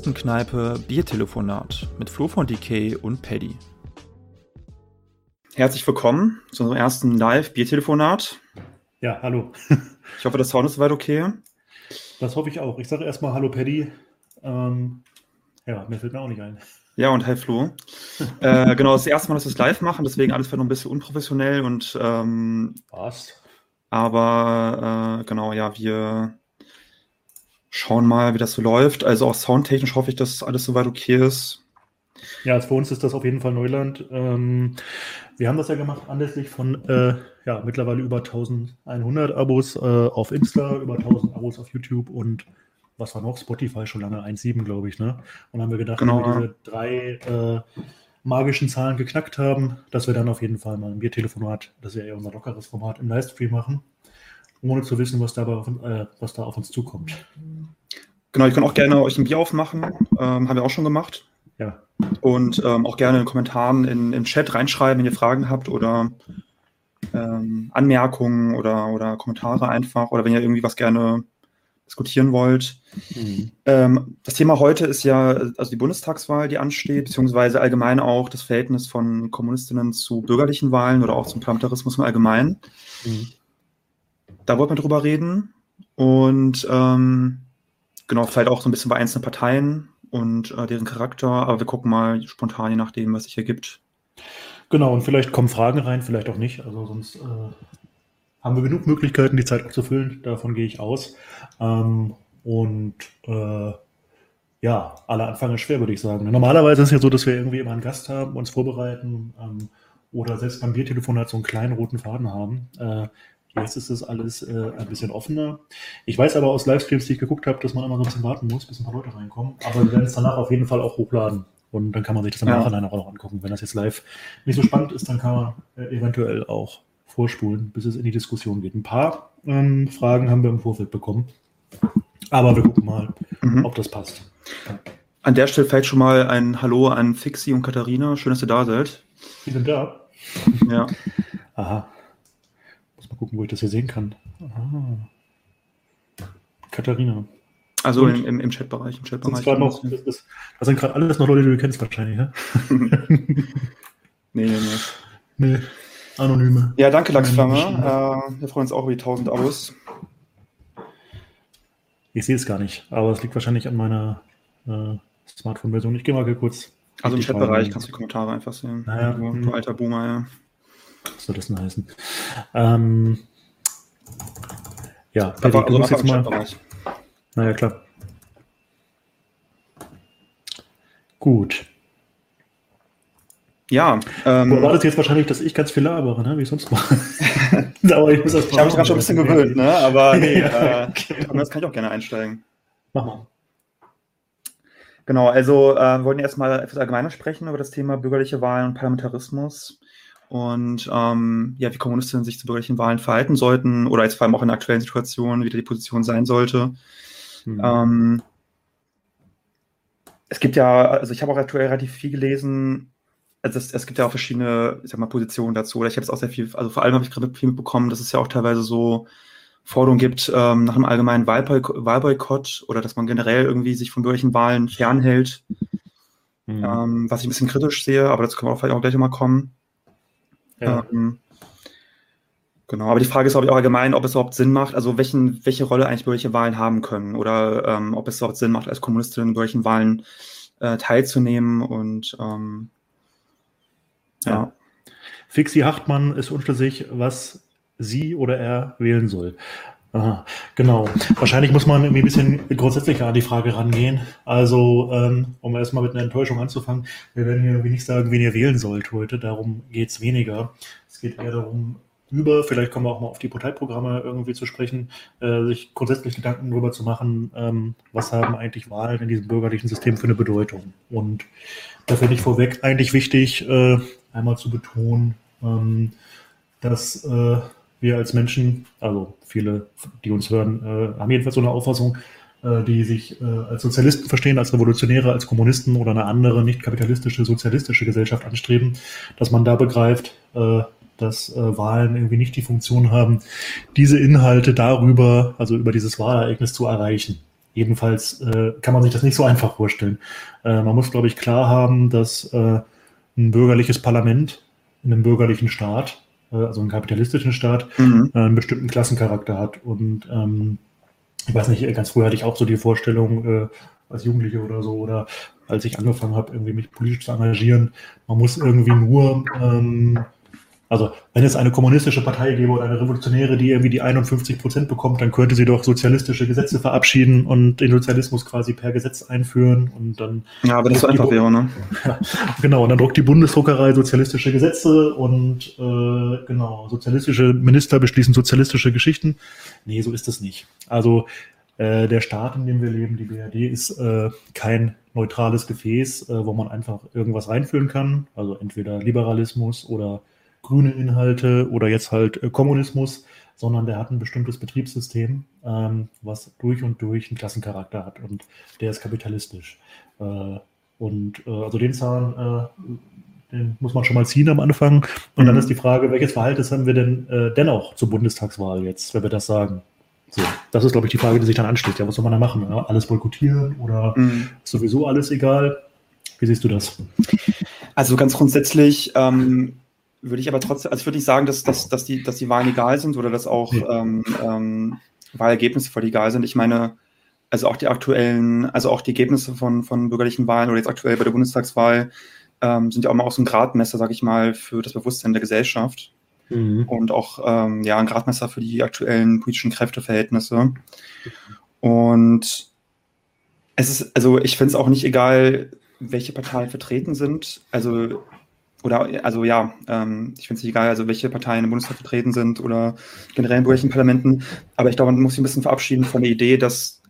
Kommunistenkneipe Biertelefonat mit Flo von DK und Paddy. Herzlich willkommen zu unserem ersten Live-Biertelefonat. Ja, hallo. ich hoffe, das Sound ist soweit okay. Das hoffe ich auch. Ich sage erstmal Hallo Paddy. Ähm, ja, mir fällt mir auch nicht ein. Ja, und hi Flo. äh, genau, das erste Mal, dass wir es live machen, deswegen alles vielleicht noch ein bisschen unprofessionell und ähm, Was? Aber äh, genau, ja, wir schauen mal, wie das so läuft. Also auch soundtechnisch hoffe ich, dass alles soweit okay ist. Ja, also für uns ist das auf jeden Fall Neuland. Ähm, wir haben das ja gemacht anlässlich von äh, ja, mittlerweile über 1100 Abos äh, auf Insta, über 1000 Abos auf YouTube und was war noch? Spotify schon lange 1,7, glaube ich. Ne? Und haben wir gedacht, genau. wenn wir diese drei äh, magischen Zahlen geknackt haben, dass wir dann auf jeden Fall mal ein Biertelefonat, das ist ja eher unser lockeres Format, im Livestream machen, ohne zu wissen, was, dabei auf, äh, was da auf uns zukommt. Genau, ich kann auch gerne euch ein Bier aufmachen, ähm, haben wir auch schon gemacht. Ja. Und ähm, auch gerne in den Kommentaren in, im Chat reinschreiben, wenn ihr Fragen habt oder ähm, Anmerkungen oder, oder Kommentare einfach oder wenn ihr irgendwie was gerne diskutieren wollt. Mhm. Ähm, das Thema heute ist ja also die Bundestagswahl, die ansteht, beziehungsweise allgemein auch das Verhältnis von Kommunistinnen zu bürgerlichen Wahlen oder auch zum Parlamentarismus im Allgemeinen. Mhm. Da wollten wir drüber reden und ähm, genau, vielleicht auch so ein bisschen bei einzelnen Parteien und äh, deren Charakter, aber wir gucken mal spontan, je nachdem, was sich ergibt. Genau, und vielleicht kommen Fragen rein, vielleicht auch nicht. Also sonst äh, haben wir genug Möglichkeiten, die Zeit abzufüllen. Davon gehe ich aus. Ähm, und äh, ja, aller Anfang ist schwer, würde ich sagen. Normalerweise ist es ja so, dass wir irgendwie immer einen Gast haben, uns vorbereiten ähm, oder selbst beim Biertelefon halt so einen kleinen roten Faden haben. Äh, jetzt ist es alles äh, ein bisschen offener. Ich weiß aber aus Livestreams, die ich geguckt habe, dass man immer so ein bisschen warten muss, bis ein paar Leute reinkommen. Aber wir werden es danach auf jeden Fall auch hochladen. Und dann kann man sich das im ja. Nachhinein auch noch angucken. Wenn das jetzt live nicht so spannend ist, dann kann man äh, eventuell auch vorspulen, bis es in die Diskussion geht. Ein paar ähm, Fragen haben wir im Vorfeld bekommen. Aber wir gucken mal, mhm. ob das passt. An der Stelle vielleicht schon mal ein Hallo an Fixi und Katharina. Schön, dass ihr da seid. Die sind da. Ja. Aha. Gucken, wo ich das hier sehen kann. Aha. Katharina. Also im, im, im Chatbereich. Im Chatbereich noch, das, das, das sind gerade alles noch Leute, die du kennst wahrscheinlich, ja? nee, nee, nee. Nee. Anonyme. Ja, danke, Lachsflamme. Äh, wir freuen uns auch über die 1000 Abos. Ich sehe es gar nicht, aber es liegt wahrscheinlich an meiner äh, Smartphone-Version. Ich gehe mal kurz. Also im Chatbereich kannst du die Kommentare einfach sehen. Naja, du, du alter Boomer, ja. Was soll das denn heißen? Ähm, ja, Perry, also du musst jetzt mal. Naja, klar. Gut. Ja. Ähm, du erwartest jetzt wahrscheinlich, dass ich ganz viel labere, ne? wie ich sonst mache. aber ich muss das Ich habe mich gerade schon ein bisschen gewöhnt, ne? aber nee, äh, genau. das kann ich auch gerne einsteigen. Mach mal. Genau, also äh, wir wollten erstmal etwas allgemeiner sprechen über das Thema bürgerliche Wahlen und Parlamentarismus und ähm, ja, wie Kommunistinnen sich zu bürgerlichen Wahlen verhalten sollten oder jetzt vor allem auch in der aktuellen Situation, wie die Position sein sollte. Mhm. Ähm, es gibt ja, also ich habe auch aktuell relativ viel gelesen also es, es, gibt ja auch verschiedene, ich sag mal, Positionen dazu. Oder ich habe es auch sehr viel, also vor allem habe ich gerade viel mitbekommen, dass es ja auch teilweise so Forderungen gibt ähm, nach einem allgemeinen Wahlboykott, Wahlboykott oder dass man generell irgendwie sich von bürgerlichen Wahlen fernhält. Mhm. Ähm, was ich ein bisschen kritisch sehe, aber dazu können wir auch vielleicht auch gleich mal kommen. Ja. Ähm, genau, aber die Frage ist, glaube ich, auch allgemein, ob es überhaupt Sinn macht, also welchen, welche Rolle eigentlich bürgerliche Wahlen haben können oder ähm, ob es überhaupt Sinn macht, als Kommunistin in bürgerlichen Wahlen äh, teilzunehmen und ähm, ja. Fixi Hachtmann ist unschlüssig, was sie oder er wählen soll. Aha, genau. Wahrscheinlich muss man irgendwie ein bisschen grundsätzlicher an die Frage rangehen. Also, ähm, um erstmal mit einer Enttäuschung anzufangen, wir werden hier irgendwie nicht sagen, wen ihr wählen sollt heute. Darum geht es weniger. Es geht eher darum, über, vielleicht kommen wir auch mal auf die Parteiprogramme irgendwie zu sprechen, äh, sich grundsätzlich Gedanken darüber zu machen, ähm, was haben eigentlich Wahlen in diesem bürgerlichen System für eine Bedeutung. Und da finde ich vorweg eigentlich wichtig, äh, einmal zu betonen, ähm, dass äh, wir als Menschen, also viele, die uns hören, äh, haben jedenfalls so eine Auffassung, äh, die sich äh, als Sozialisten verstehen, als Revolutionäre, als Kommunisten oder eine andere nicht kapitalistische, sozialistische Gesellschaft anstreben, dass man da begreift, äh, dass äh, Wahlen irgendwie nicht die Funktion haben, diese Inhalte darüber, also über dieses Wahlereignis zu erreichen. Jedenfalls äh, kann man sich das nicht so einfach vorstellen. Man muss, glaube ich, klar haben, dass ein bürgerliches Parlament in einem bürgerlichen Staat, also einem kapitalistischen Staat, mhm. Äh, einen bestimmten Klassencharakter hat. Und ähm, ich weiß nicht, ganz früher hatte ich auch so die Vorstellung, äh, als Jugendliche oder so, oder als ich angefangen habe, irgendwie mich politisch zu engagieren, man muss irgendwie nur ähm, also, wenn es eine kommunistische Partei gäbe oder eine revolutionäre, die irgendwie die 51 Prozent bekommt, dann könnte sie doch sozialistische Gesetze verabschieden und den Sozialismus quasi per Gesetz einführen und dann. Ja, aber das einfach wäre, ne? Ja, genau, und dann druckt die Bundesdruckerei sozialistische Gesetze und äh, genau, sozialistische Minister beschließen sozialistische Geschichten. Nee, so ist es nicht. Also, äh, der Staat, in dem wir leben, die BRD, ist äh, kein neutrales Gefäß, äh, wo man einfach irgendwas reinführen kann. Also entweder Liberalismus oder grüne Inhalte oder jetzt halt äh, Kommunismus, sondern der hat ein bestimmtes Betriebssystem, ähm, was durch und durch einen Klassencharakter hat und der ist kapitalistisch. Äh, und äh, also den Zahn, äh, den muss man schon mal ziehen am Anfang. Und mhm. dann ist die Frage, welches Verhalten haben wir denn äh, dennoch zur Bundestagswahl jetzt, wenn wir das sagen? So, das ist, glaube ich, die Frage, die sich dann ansteht. Ja, was soll man da machen? Ja, alles boykottieren oder mhm. sowieso alles egal? Wie siehst du das? Also ganz grundsätzlich ähm, würde ich aber trotzdem, also würde ich sagen, dass, dass, dass, die, dass die Wahlen egal sind oder dass auch ähm, ähm, Wahlergebnisse voll egal sind. Ich meine, also auch die aktuellen, also auch die Ergebnisse von, von bürgerlichen Wahlen oder jetzt aktuell bei der Bundestagswahl ähm, sind ja auch mal auch so ein Gradmesser, sage ich mal, für das Bewusstsein der Gesellschaft. Mhm. Und auch ähm, ja, ein Gradmesser für die aktuellen politischen Kräfteverhältnisse. Und es ist, also ich finde es auch nicht egal, welche Parteien vertreten sind. Also oder also ja, ähm, ich finde es nicht egal, also welche Parteien im Bundestag vertreten sind oder generell in bürgerlichen Parlamenten, aber ich glaube, man muss sich ein bisschen verabschieden von der Idee, dass,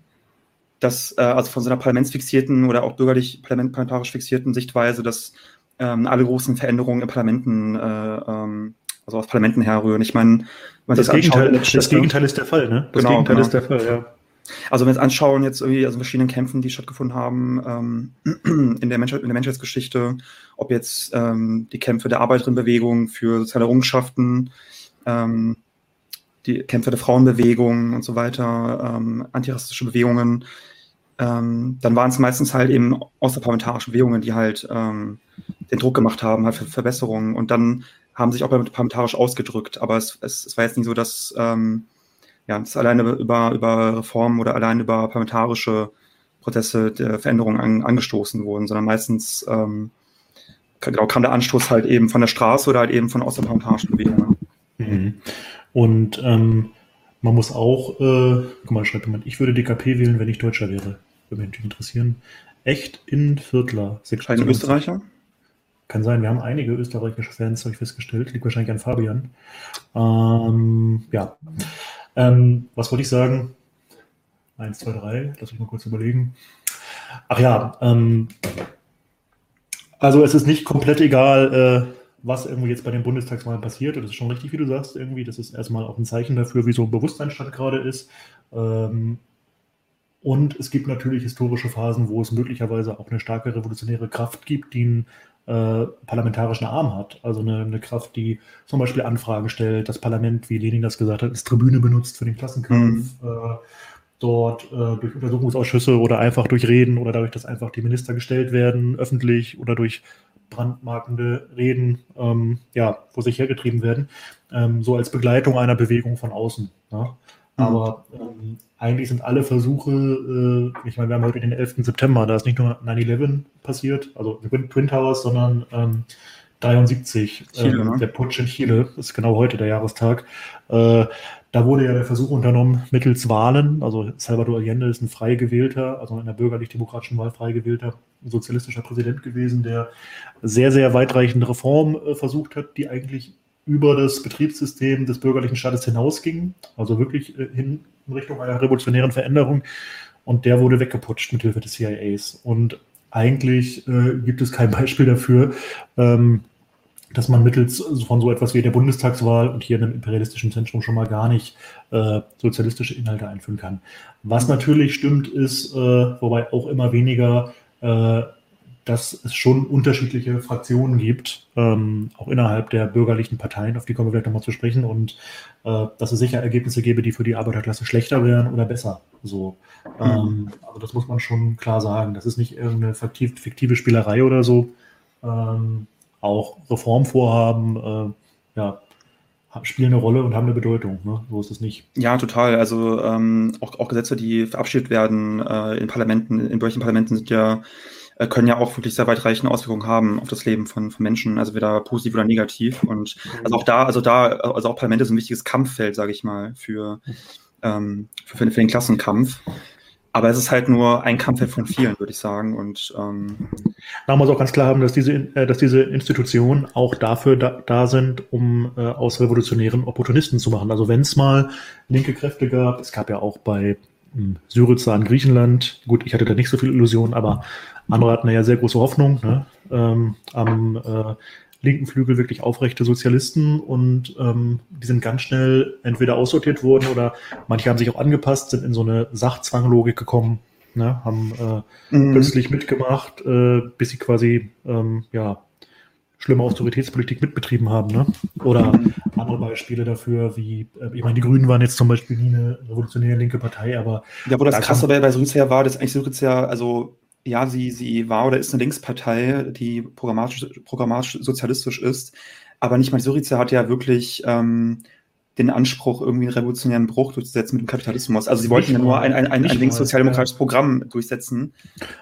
dass äh, also von so einer parlamentsfixierten oder auch bürgerlich parlamentarisch fixierten Sichtweise, dass ähm, alle großen Veränderungen in Parlamenten, äh, ähm, also aus Parlamenten herrühren. Ich meine, das, das, Gegenteil, das Gegenteil ist der Fall, ne? Das genau, Gegenteil genau. ist der Fall, ja. Also wenn wir uns anschauen, jetzt irgendwie also verschiedenen Kämpfen, die stattgefunden haben ähm, in, der Menschheit, in der Menschheitsgeschichte, ob jetzt ähm, die Kämpfe der Arbeiterinnenbewegung für soziale Errungenschaften, ähm, die Kämpfe der Frauenbewegung und so weiter, ähm, antirassistische Bewegungen, ähm, dann waren es meistens halt eben außerparlamentarische Bewegungen, die halt ähm, den Druck gemacht haben, halt für Verbesserungen und dann haben sich auch parlamentarisch ausgedrückt. Aber es, es, es war jetzt nicht so, dass ja, das alleine über, über Reformen oder allein über parlamentarische Prozesse der Veränderung an, angestoßen wurden, sondern meistens ähm, genau, kam der Anstoß halt eben von der Straße oder halt eben von außerparlamentarischen Bewegungen. Mhm. Und ähm, man muss auch, äh, guck mal, schreibt jemand, ich würde DKP wählen, wenn ich Deutscher wäre. Würde mich interessieren. Echt in Viertler. Ein Österreicher? Kann sein, wir haben einige österreichische Fans, habe ich festgestellt. Liegt wahrscheinlich an Fabian. Ähm, ja. Ähm, was wollte ich sagen? Eins, zwei, drei. Lass mich mal kurz überlegen. Ach ja, ähm, also es ist nicht komplett egal, äh, was irgendwie jetzt bei den Bundestagswahlen passiert. Das ist schon richtig, wie du sagst, irgendwie. Das ist erstmal auch ein Zeichen dafür, wie so ein Bewusstseinsstand gerade ist. Ähm, und es gibt natürlich historische Phasen, wo es möglicherweise auch eine starke revolutionäre Kraft gibt, die einen äh, parlamentarischen Arm hat. Also eine, eine, Kraft, die zum Beispiel Anfragen stellt, das Parlament, wie Lenin das gesagt hat, als Tribüne benutzt für den Klassenkampf, mhm. äh, dort äh, durch Untersuchungsausschüsse oder einfach durch Reden oder dadurch, dass einfach die Minister gestellt werden, öffentlich oder durch brandmarkende Reden, ähm, ja, vor sich hergetrieben werden, ähm, so als Begleitung einer Bewegung von außen. Ja? Mhm. Aber ähm, eigentlich sind alle Versuche, äh, ich meine, wir haben heute den 11. September, da ist nicht nur 9-11 passiert, also Twin Towers, sondern ähm, 73, Chile, äh, ne? der Putsch in Chile, ist genau heute der Jahrestag. Äh, da wurde ja der Versuch unternommen, mittels Wahlen, also Salvador Allende ist ein frei gewählter, also in der bürgerlich-demokratischen Wahl frei gewählter sozialistischer Präsident gewesen, der sehr, sehr weitreichende Reformen äh, versucht hat, die eigentlich über das Betriebssystem des bürgerlichen Staates hinausging, also wirklich äh, hin in Richtung einer revolutionären Veränderung. Und der wurde weggeputscht mit Hilfe des CIAs. Und eigentlich äh, gibt es kein Beispiel dafür, ähm, dass man mittels von so etwas wie der Bundestagswahl und hier in einem imperialistischen Zentrum schon mal gar nicht äh, sozialistische Inhalte einführen kann. Was natürlich stimmt, ist, äh, wobei auch immer weniger äh, dass es schon unterschiedliche Fraktionen gibt, ähm, auch innerhalb der bürgerlichen Parteien, auf die kommen wir vielleicht nochmal zu sprechen, und äh, dass es sicher Ergebnisse gäbe, die für die Arbeiterklasse schlechter wären oder besser. So. Mhm. Ähm, also das muss man schon klar sagen. Das ist nicht irgendeine fiktive, fiktive Spielerei oder so. Ähm, auch Reformvorhaben, äh, ja, spielen eine Rolle und haben eine Bedeutung. Ne? So ist es nicht. Ja, total. Also ähm, auch, auch Gesetze, die verabschiedet werden äh, in Parlamenten, in bürgerlichen Parlamenten sind ja können ja auch wirklich sehr weitreichende Auswirkungen haben auf das Leben von, von Menschen, also weder positiv oder negativ. Und also auch da, also da, also auch Parlamente sind ein wichtiges Kampffeld, sage ich mal, für, ähm, für, für den Klassenkampf. Aber es ist halt nur ein Kampffeld von vielen, würde ich sagen. Und ähm, man muss auch ganz klar haben, dass diese, äh, dass diese Institutionen auch dafür da, da sind, um äh, aus revolutionären Opportunisten zu machen. Also wenn es mal linke Kräfte gab, es gab ja auch bei Syriza in Griechenland, gut, ich hatte da nicht so viel Illusion, aber andere hatten ja sehr große Hoffnung ne? ähm, am äh, linken Flügel wirklich aufrechte Sozialisten und ähm, die sind ganz schnell entweder aussortiert worden oder manche haben sich auch angepasst, sind in so eine Sachzwanglogik gekommen, ne? haben äh, mhm. plötzlich mitgemacht, äh, bis sie quasi ähm, ja schlimme Autoritätspolitik mitbetrieben haben. Ne? Oder andere Beispiele dafür, wie, äh, ich meine, die Grünen waren jetzt zum Beispiel nie eine revolutionäre linke Partei, aber. Ja, wo das da krasse bei, bei Syriza war, dass eigentlich Syriza, also ja, sie, sie war oder ist eine Linkspartei, die programmatisch, programmatisch sozialistisch ist, aber nicht mal Syriza hat ja wirklich ähm, den Anspruch, irgendwie einen revolutionären Bruch durchzusetzen mit dem Kapitalismus. Also sie wollten ja nur ein, ein, ein, ein linkssozialdemokratisches Programm durchsetzen.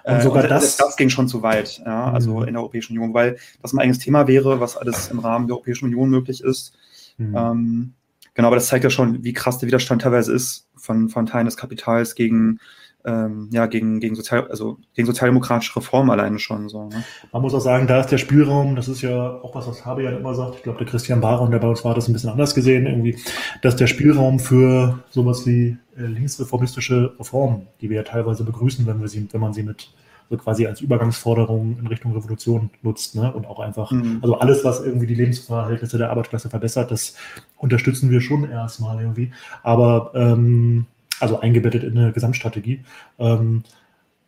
Und äh, sogar und das, das ging schon zu weit, ja, also mhm. in der Europäischen Union, weil das ein eigenes Thema wäre, was alles im Rahmen der Europäischen Union möglich ist. Mhm. Ähm, genau, aber das zeigt ja schon, wie krass der Widerstand teilweise ist von, von Teilen des Kapitals gegen ähm, ja, gegen, gegen, Sozial, also gegen sozialdemokratische Reformen alleine schon. So, ne? Man muss auch sagen, da ist der Spielraum, das ist ja auch was, was Habe ja immer sagt, ich glaube, der Christian Baron, der bei uns war, das ein bisschen anders gesehen, irgendwie, dass der Spielraum für sowas wie äh, linksreformistische Reformen, die wir ja teilweise begrüßen, wenn, wir sie, wenn man sie mit so quasi als Übergangsforderung in Richtung Revolution nutzt, ne? Und auch einfach, mhm. also alles, was irgendwie die Lebensverhältnisse der Arbeitsklasse verbessert, das unterstützen wir schon erstmal irgendwie. Aber ähm, also eingebettet in eine Gesamtstrategie. Ähm,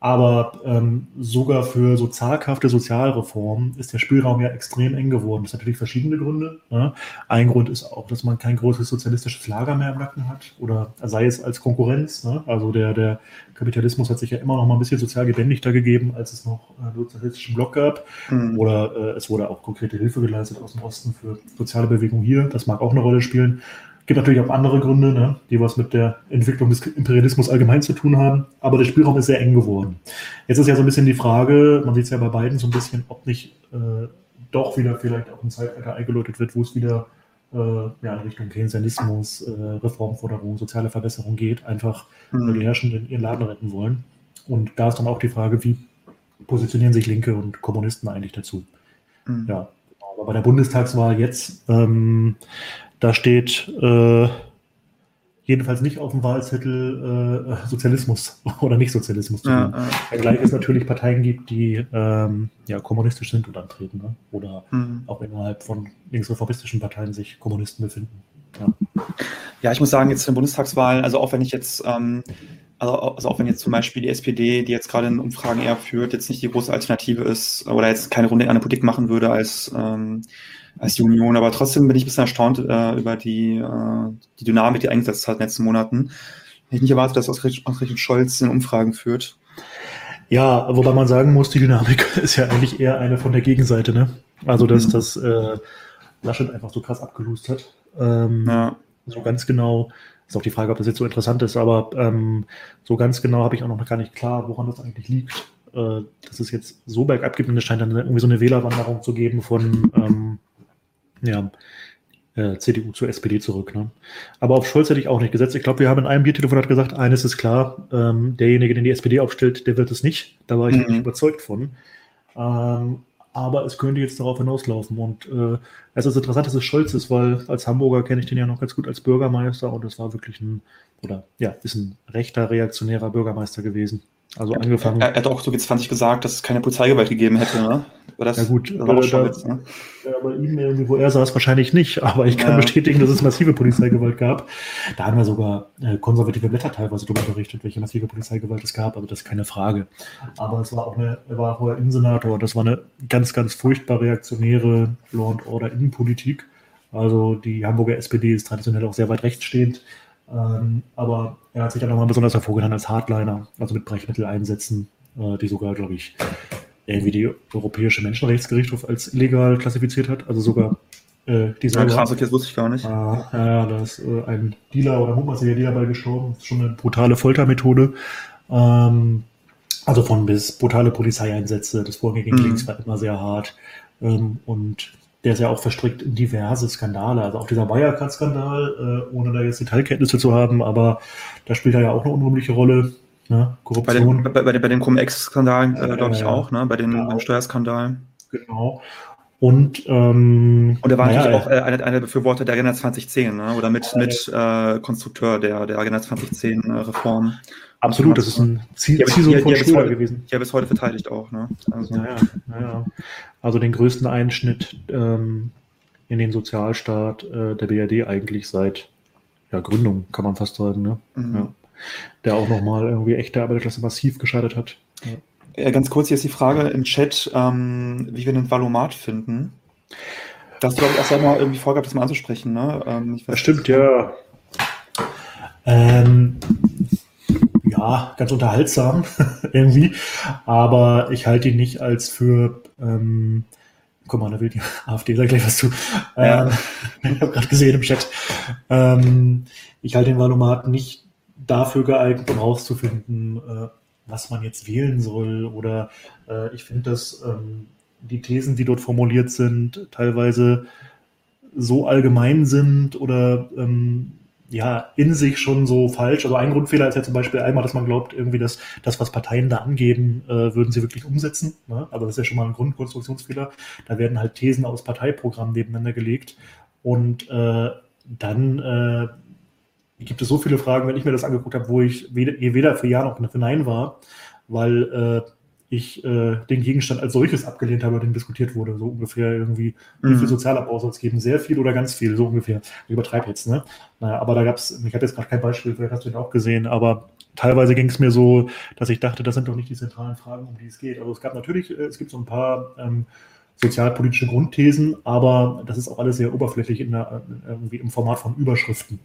aber ähm, sogar für so zaghafte Sozialreformen ist der Spielraum ja extrem eng geworden. Das hat natürlich verschiedene Gründe. Ne? Ein Grund ist auch, dass man kein großes sozialistisches Lager mehr im Nacken hat oder sei es als Konkurrenz. Ne? Also der, der Kapitalismus hat sich ja immer noch mal ein bisschen sozial gebändigter gegeben, als es noch einen sozialistischen Block gab. Mhm. Oder äh, es wurde auch konkrete Hilfe geleistet aus dem Osten für soziale Bewegung hier. Das mag auch eine Rolle spielen. Gibt natürlich auch andere Gründe, ne, die was mit der Entwicklung des Imperialismus allgemein zu tun haben. Aber der Spielraum ist sehr eng geworden. Jetzt ist ja so ein bisschen die Frage, man sieht es ja bei beiden so ein bisschen, ob nicht äh, doch wieder vielleicht auch ein Zeitalter eingeläutet wird, wo es wieder äh, ja, in Richtung Keynesianismus, äh, Reformforderung, soziale Verbesserung geht, einfach mhm. weil die Herrschenden ihren Laden retten wollen. Und da ist dann auch die Frage, wie positionieren sich Linke und Kommunisten eigentlich dazu? Mhm. Ja, aber bei der Bundestagswahl jetzt ähm, da steht äh, jedenfalls nicht auf dem Wahlzettel äh, Sozialismus oder nicht Sozialismus. Ja, ja. Wenngleich es natürlich Parteien gibt, die ähm, ja, kommunistisch sind und antreten. Ne? Oder mhm. auch innerhalb von linksreformistischen Parteien sich Kommunisten befinden. Ja. ja, ich muss sagen, jetzt in den Bundestagswahlen, also auch wenn ich jetzt ähm, also, also auch wenn jetzt zum Beispiel die SPD, die jetzt gerade in Umfragen eher führt, jetzt nicht die große Alternative ist oder jetzt keine Runde in einer Politik machen würde als ähm, als die Union. Aber trotzdem bin ich ein bisschen erstaunt äh, über die, äh, die Dynamik, die eingesetzt hat in den letzten Monaten. Ich hätte nicht erwartet, dass ausgerechnet Scholz in Umfragen führt. Ja, wobei man sagen muss, die Dynamik ist ja eigentlich eher eine von der Gegenseite, ne? Also, dass mhm. das äh, Laschet einfach so krass abgelust hat. Ähm, ja. So ganz genau, ist auch die Frage, ob das jetzt so interessant ist, aber ähm, so ganz genau habe ich auch noch gar nicht klar, woran das eigentlich liegt, äh, dass es jetzt so bergab gibt und es scheint dann irgendwie so eine Wählerwanderung zu geben von ähm, ja, äh, CDU zur SPD zurück. Ne? Aber auf Scholz hätte ich auch nicht gesetzt. Ich glaube, wir haben in einem Biertelefonat gesagt, eines ist klar, ähm, derjenige, den die SPD aufstellt, der wird es nicht. Da war ich mhm. nicht überzeugt von. Ähm, aber es könnte jetzt darauf hinauslaufen. Und äh, es ist interessant, dass es Scholz ist, weil als Hamburger kenne ich den ja noch ganz gut als Bürgermeister und es war wirklich ein, oder ja, ist ein rechter, reaktionärer Bürgermeister gewesen. Also angefangen. Er, er, hat auch so wie 20 gesagt, dass es keine Polizeigewalt gegeben hätte, ne? Das, ja gut, das Witz, ne? ja, bei ihm irgendwie, wo er saß, wahrscheinlich nicht, aber ich kann ja. bestätigen, dass es massive Polizeigewalt gab. Da haben wir sogar äh, konservative Blätter teilweise darüber berichtet, welche massive Polizeigewalt es gab, also das ist keine Frage. Aber es war auch eine, er war vorher Innensenator, das war eine ganz, ganz furchtbar reaktionäre Law and Order Innenpolitik. Also die Hamburger SPD ist traditionell auch sehr weit rechts stehend. Ähm, aber er hat sich dann nochmal besonders hervorgetan als Hardliner, also mit Brechmitteleinsätzen, äh, die sogar, glaube ich, irgendwie die Europäische Menschenrechtsgerichtshof als illegal klassifiziert hat. Also sogar äh, die Ja, krass, okay, das wusste ich gar nicht. Ah, ja, da ist äh, ein Dealer oder mutmaßlicher Dealer bei gestorben. Das ist schon eine brutale Foltermethode. Ähm, also von bis brutale Polizeieinsätze. Das Vorgehen gegen mhm. links war immer sehr hart. Ähm, und der ist ja auch verstrickt in diverse Skandale. Also auch dieser Wirecard-Skandal, äh, ohne da jetzt Detailkenntnisse zu haben, aber da spielt er ja auch eine unrühmliche Rolle. Ne? Korruption. Bei, den, bei, bei, bei den Cum-Ex-Skandalen, äh, glaube ich, auch, ne? bei den genau. Steuerskandalen. Genau. Und, ähm, und er war naja, natürlich auch äh, einer, einer der Befürworter der Agenda 2010, ne? oder mit, mit äh, Konstrukteur der, der Agenda 2010-Reform. Äh, Absolut, das ist ein Ziel, Ziel von Schröder gewesen. Ja, bis heute verteidigt auch. Ne? Also. Naja, naja. also den größten Einschnitt ähm, in den Sozialstaat äh, der BRD eigentlich seit ja, Gründung, kann man fast sagen. Ne? Mhm. Ja. Der auch nochmal irgendwie echte Arbeiterklasse massiv gescheitert hat. Ja. Ja. ganz kurz, hier ist die Frage im Chat, ähm, wie wir den Valomat finden. Das glaube ich erst einmal irgendwie vorgehabt, das mal anzusprechen. Ne? Ähm, das stimmt, ja. Ähm, ja, ganz unterhaltsam irgendwie. Aber ich halte ihn nicht als für, ähm, guck mal, da will die AfD da gleich was zu. Ja. Ähm, ich habe gerade gesehen im Chat. Ähm, ich halte den Valomat nicht dafür geeignet, um herauszufinden, äh, was man jetzt wählen soll. Oder äh, ich finde, dass ähm, die Thesen, die dort formuliert sind, teilweise so allgemein sind oder ähm, ja, in sich schon so falsch. Also ein Grundfehler ist ja zum Beispiel einmal, dass man glaubt, irgendwie, dass das, was Parteien da angeben, äh, würden sie wirklich umsetzen. Ne? Aber das ist ja schon mal ein Grundkonstruktionsfehler. Da werden halt Thesen aus Parteiprogrammen nebeneinander gelegt. Und äh, dann äh, gibt es so viele Fragen, wenn ich mir das angeguckt habe, wo ich weder, weder für Ja noch für Nein war, weil äh, ich äh, den Gegenstand als solches abgelehnt habe, den diskutiert wurde. So ungefähr irgendwie, wie viel mhm. Sozialabbau soll es geben? Sehr viel oder ganz viel, so ungefähr. Ich übertreibe jetzt, ne? Naja, aber da gab es, ich habe jetzt gerade kein Beispiel, vielleicht hast du den auch gesehen, aber teilweise ging es mir so, dass ich dachte, das sind doch nicht die zentralen Fragen, um die es geht. Also es gab natürlich, äh, es gibt so ein paar ähm, sozialpolitische Grundthesen, aber das ist auch alles sehr oberflächlich in der, äh, irgendwie im Format von Überschriften.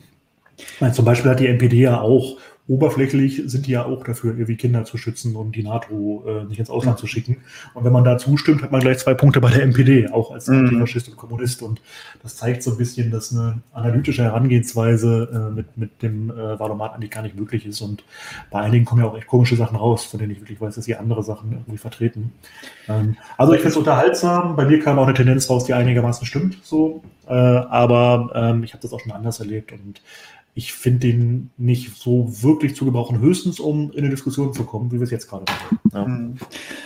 Meine, zum Beispiel hat die NPD ja auch oberflächlich sind die ja auch dafür, irgendwie Kinder zu schützen und die NATO äh, nicht ins Ausland zu schicken. Und wenn man da zustimmt, hat man gleich zwei Punkte bei der NPD, auch als mhm. Antifaschist und Kommunist. Und das zeigt so ein bisschen, dass eine analytische Herangehensweise äh, mit, mit dem äh, Valomat eigentlich gar nicht möglich ist. Und bei einigen kommen ja auch echt komische Sachen raus, von denen ich wirklich weiß, dass sie andere Sachen irgendwie vertreten. Ähm, also ich finde es unterhaltsam. Bei mir kam auch eine Tendenz raus, die einigermaßen stimmt. So, äh, aber ähm, ich habe das auch schon anders erlebt und ich finde den nicht so wirklich zu gebrauchen, höchstens um in eine Diskussion zu kommen, wie wir es jetzt gerade machen. Ja. Hm.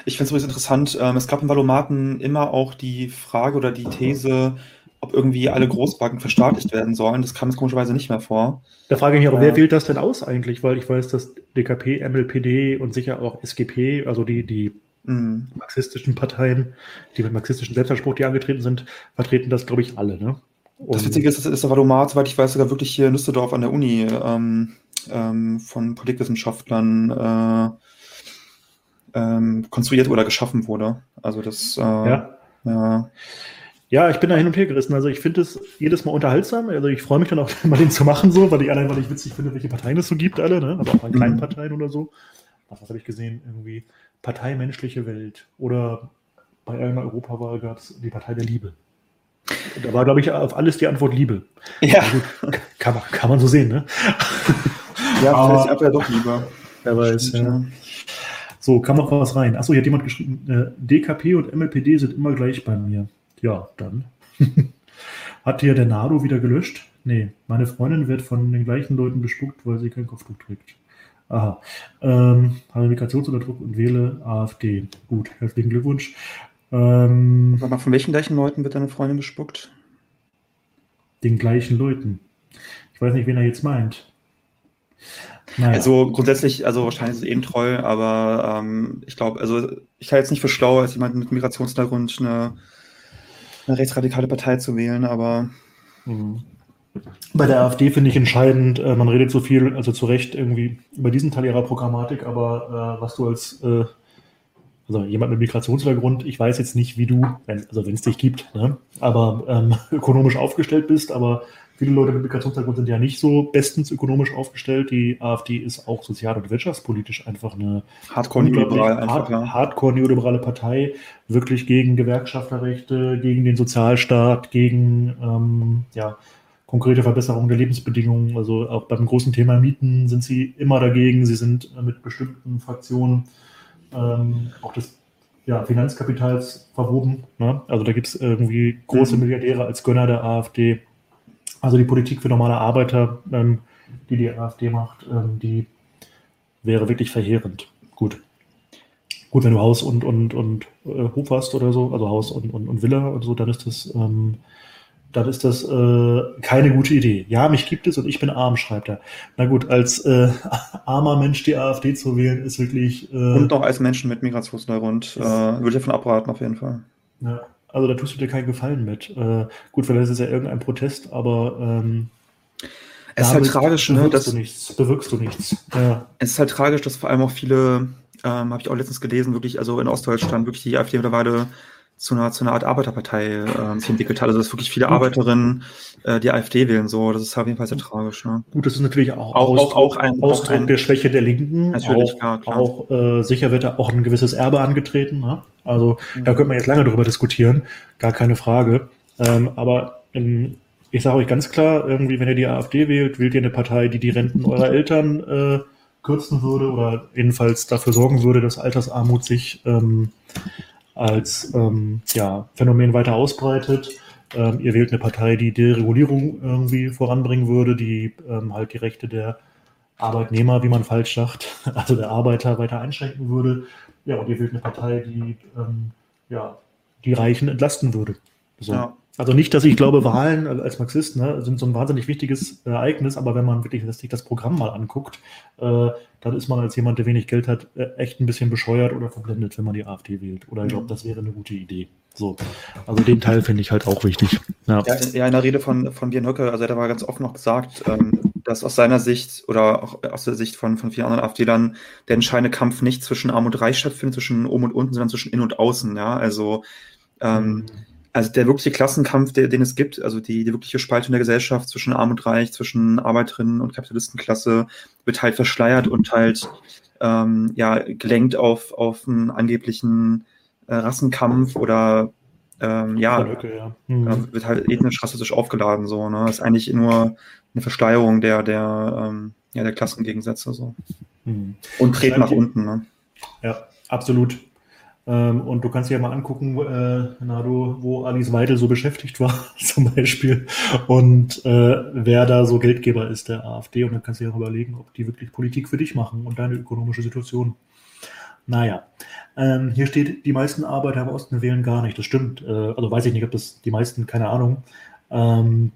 Ich finde es übrigens interessant, ähm, es gab im Valomaten immer auch die Frage oder die These, ob irgendwie alle Großbanken verstaatlicht werden sollen. Das kam jetzt komischerweise nicht mehr vor. Da frage ich mich aber, wer wählt das denn aus eigentlich? Weil ich weiß, dass DKP, MLPD und sicher auch SGP, also die, die mhm. marxistischen Parteien, die mit marxistischen Selbstanspruch, die angetreten sind, vertreten das, glaube ich, alle. Ne? Das Witzige ist, ist der Valomat, soweit ich weiß, sogar wirklich hier in Düsseldorf an der Uni ähm, ähm, von Politikwissenschaftlern äh, ähm, konstruiert oder geschaffen wurde. Also das, äh, ja. ja. Ja, ich bin da hin und her gerissen. Also ich finde es jedes Mal unterhaltsam. Also ich freue mich dann auch mal den zu machen, so, weil ich allein, weil ich witzig finde, welche Parteien es so gibt, alle, ne? Aber auch an kleinen mhm. Parteien oder so. Was, was habe ich gesehen? Irgendwie Partei Menschliche Welt. Oder bei einer Europawahl gab es die Partei der Liebe. Da war, glaube ich, auf alles die Antwort Liebe. Ja. Also, kann, man, kann man so sehen, ne? Ja, aber, vielleicht ja doch lieber. Wer weiß, ja. So, kam noch was rein. Achso, hier hat jemand geschrieben, äh, DKP und MLPD sind immer gleich bei mir. Ja, dann. hat hier der Nado wieder gelöscht? Nee, meine Freundin wird von den gleichen Leuten bespuckt, weil sie kein Kopftuch trägt. Aha. Ähm, habe Migrationsunterdruck und wähle AfD. Gut, herzlichen Glückwunsch. Ähm, Aber von welchen gleichen Leuten wird deine Freundin bespuckt? Den gleichen Leuten. Ich weiß nicht, wen er jetzt meint. Naja. Also grundsätzlich, also wahrscheinlich ist es eben treu, aber ähm, ich glaube, also ich halte jetzt nicht für schlau, als jemand mit Migrationshintergrund eine, eine rechtsradikale Partei zu wählen, aber. Mhm. Bei der AfD finde ich entscheidend, äh, man redet so viel, also zu Recht irgendwie über diesen Teil ihrer Programmatik, aber äh, was du als, äh, also jemand mit Migrationshintergrund, ich weiß jetzt nicht, wie du, wenn, also wenn es dich gibt, ne, aber ähm, ökonomisch aufgestellt bist, aber Viele Leute mit Migrationshintergrund sind ja nicht so bestens ökonomisch aufgestellt. Die AfD ist auch sozial- und wirtschaftspolitisch einfach eine Hardcore-neoliberale Hard, Hardcore Partei, wirklich gegen Gewerkschafterrechte, gegen den Sozialstaat, gegen ähm, ja, konkrete Verbesserungen der Lebensbedingungen. Also auch beim großen Thema Mieten sind sie immer dagegen. Sie sind mit bestimmten Fraktionen ähm, auch des ja, Finanzkapitals verwoben. Ne? Also da gibt es irgendwie große mhm. Milliardäre als Gönner der AfD. Also die Politik für normale Arbeiter, ähm, die die AfD macht, ähm, die wäre wirklich verheerend. Gut. Gut, wenn du Haus und, und, und äh, Hof hast oder so, also Haus und, und, und Villa und so, dann ist das, ähm, dann ist das äh, keine gute Idee. Ja, mich gibt es und ich bin arm, schreibt er. Na gut, als äh, armer Mensch die AfD zu wählen, ist wirklich. Äh, und auch als Menschen mit Migrationshintergrund äh, würde ich davon abraten, auf jeden Fall. Ja, also da tust du dir keinen Gefallen mit. Äh, gut, vielleicht ist es ja irgendein Protest, aber ähm, es ist halt tragisch, ne? Bewirkst du nichts, bewirkst du nichts. Ja. Es ist halt tragisch, dass vor allem auch viele, ähm, habe ich auch letztens gelesen, wirklich, also in Ostdeutschland, wirklich die AfD mittlerweile zu einer, zu einer Art Arbeiterpartei äh, sich entwickelt hat. Also dass wirklich viele Gut. Arbeiterinnen äh, die AfD wählen. So, das ist auf jeden Fall sehr tragisch. Ne? Gut, das ist natürlich auch, auch, Ausdruck, auch ein Ausdruck ein, der Schwäche der Linken. Natürlich, auch, ja, klar. Auch äh, sicher wird da auch ein gewisses Erbe angetreten. Ne? Also mhm. da könnte man jetzt lange drüber diskutieren, gar keine Frage. Ähm, aber in, ich sage euch ganz klar, irgendwie, wenn ihr die AfD wählt, wählt ihr eine Partei, die die Renten eurer Eltern äh, kürzen würde oder jedenfalls dafür sorgen würde, dass Altersarmut sich ähm, als ähm, ja, Phänomen weiter ausbreitet. Ähm, ihr wählt eine Partei, die Deregulierung irgendwie voranbringen würde, die ähm, halt die Rechte der Arbeitnehmer, wie man falsch sagt, also der Arbeiter weiter einschränken würde. Ja, und ihr wählt eine Partei, die ähm, ja, die Reichen entlasten würde. So. Ja. Also nicht, dass ich glaube, Wahlen als Marxist ne, sind so ein wahnsinnig wichtiges Ereignis, aber wenn man wirklich sich das Programm mal anguckt, äh, dann ist man als jemand, der wenig Geld hat, äh, echt ein bisschen bescheuert oder verblendet, wenn man die AfD wählt. Oder ich glaube, das wäre eine gute Idee. So. Also den Teil finde ich halt auch wichtig. Ja. ja, ja in der Rede von, von Björn Höcke, also er hat aber ganz offen noch gesagt, ähm, dass aus seiner Sicht oder auch aus der Sicht von, von vielen anderen AfD-Lern der entscheidende Kampf nicht zwischen Arm und Reich stattfindet, zwischen oben und unten, sondern zwischen innen und außen. Ja, also ähm, mhm also der wirkliche Klassenkampf, der, den es gibt, also die, die wirkliche Spaltung der Gesellschaft zwischen Arm und Reich, zwischen Arbeiterinnen und Kapitalistenklasse, wird halt verschleiert und halt ähm, ja, gelenkt auf, auf einen angeblichen äh, Rassenkampf oder ähm, ja, Lücke, ja. Mhm. wird halt ethnisch rassistisch aufgeladen. So, ne? Das ist eigentlich nur eine Verschleierung der, der, ähm, ja, der Klassengegensätze. So. Mhm. Und dreht nach unten. Ne? Ja, absolut. Ähm, und du kannst dir ja mal angucken, äh, Nado, wo Alice Weidel so beschäftigt war, zum Beispiel, und äh, wer da so Geldgeber ist der AfD. Und dann kannst du dir auch überlegen, ob die wirklich Politik für dich machen und deine ökonomische Situation. Naja, ähm, hier steht, die meisten Arbeiter im Osten wählen gar nicht. Das stimmt. Äh, also weiß ich nicht, ob das die meisten, keine Ahnung. Ähm,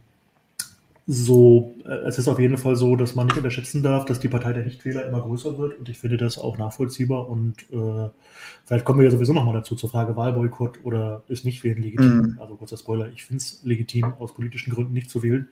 so, äh, es ist auf jeden Fall so, dass man nicht unterschätzen darf, dass die Partei der Nichtwähler immer größer wird und ich finde das auch nachvollziehbar und äh, vielleicht kommen wir ja sowieso nochmal dazu zur Frage Wahlboykott oder ist nicht wählen legitim. Mhm. Also kurzer Spoiler, ich finde es legitim, aus politischen Gründen nicht zu wählen.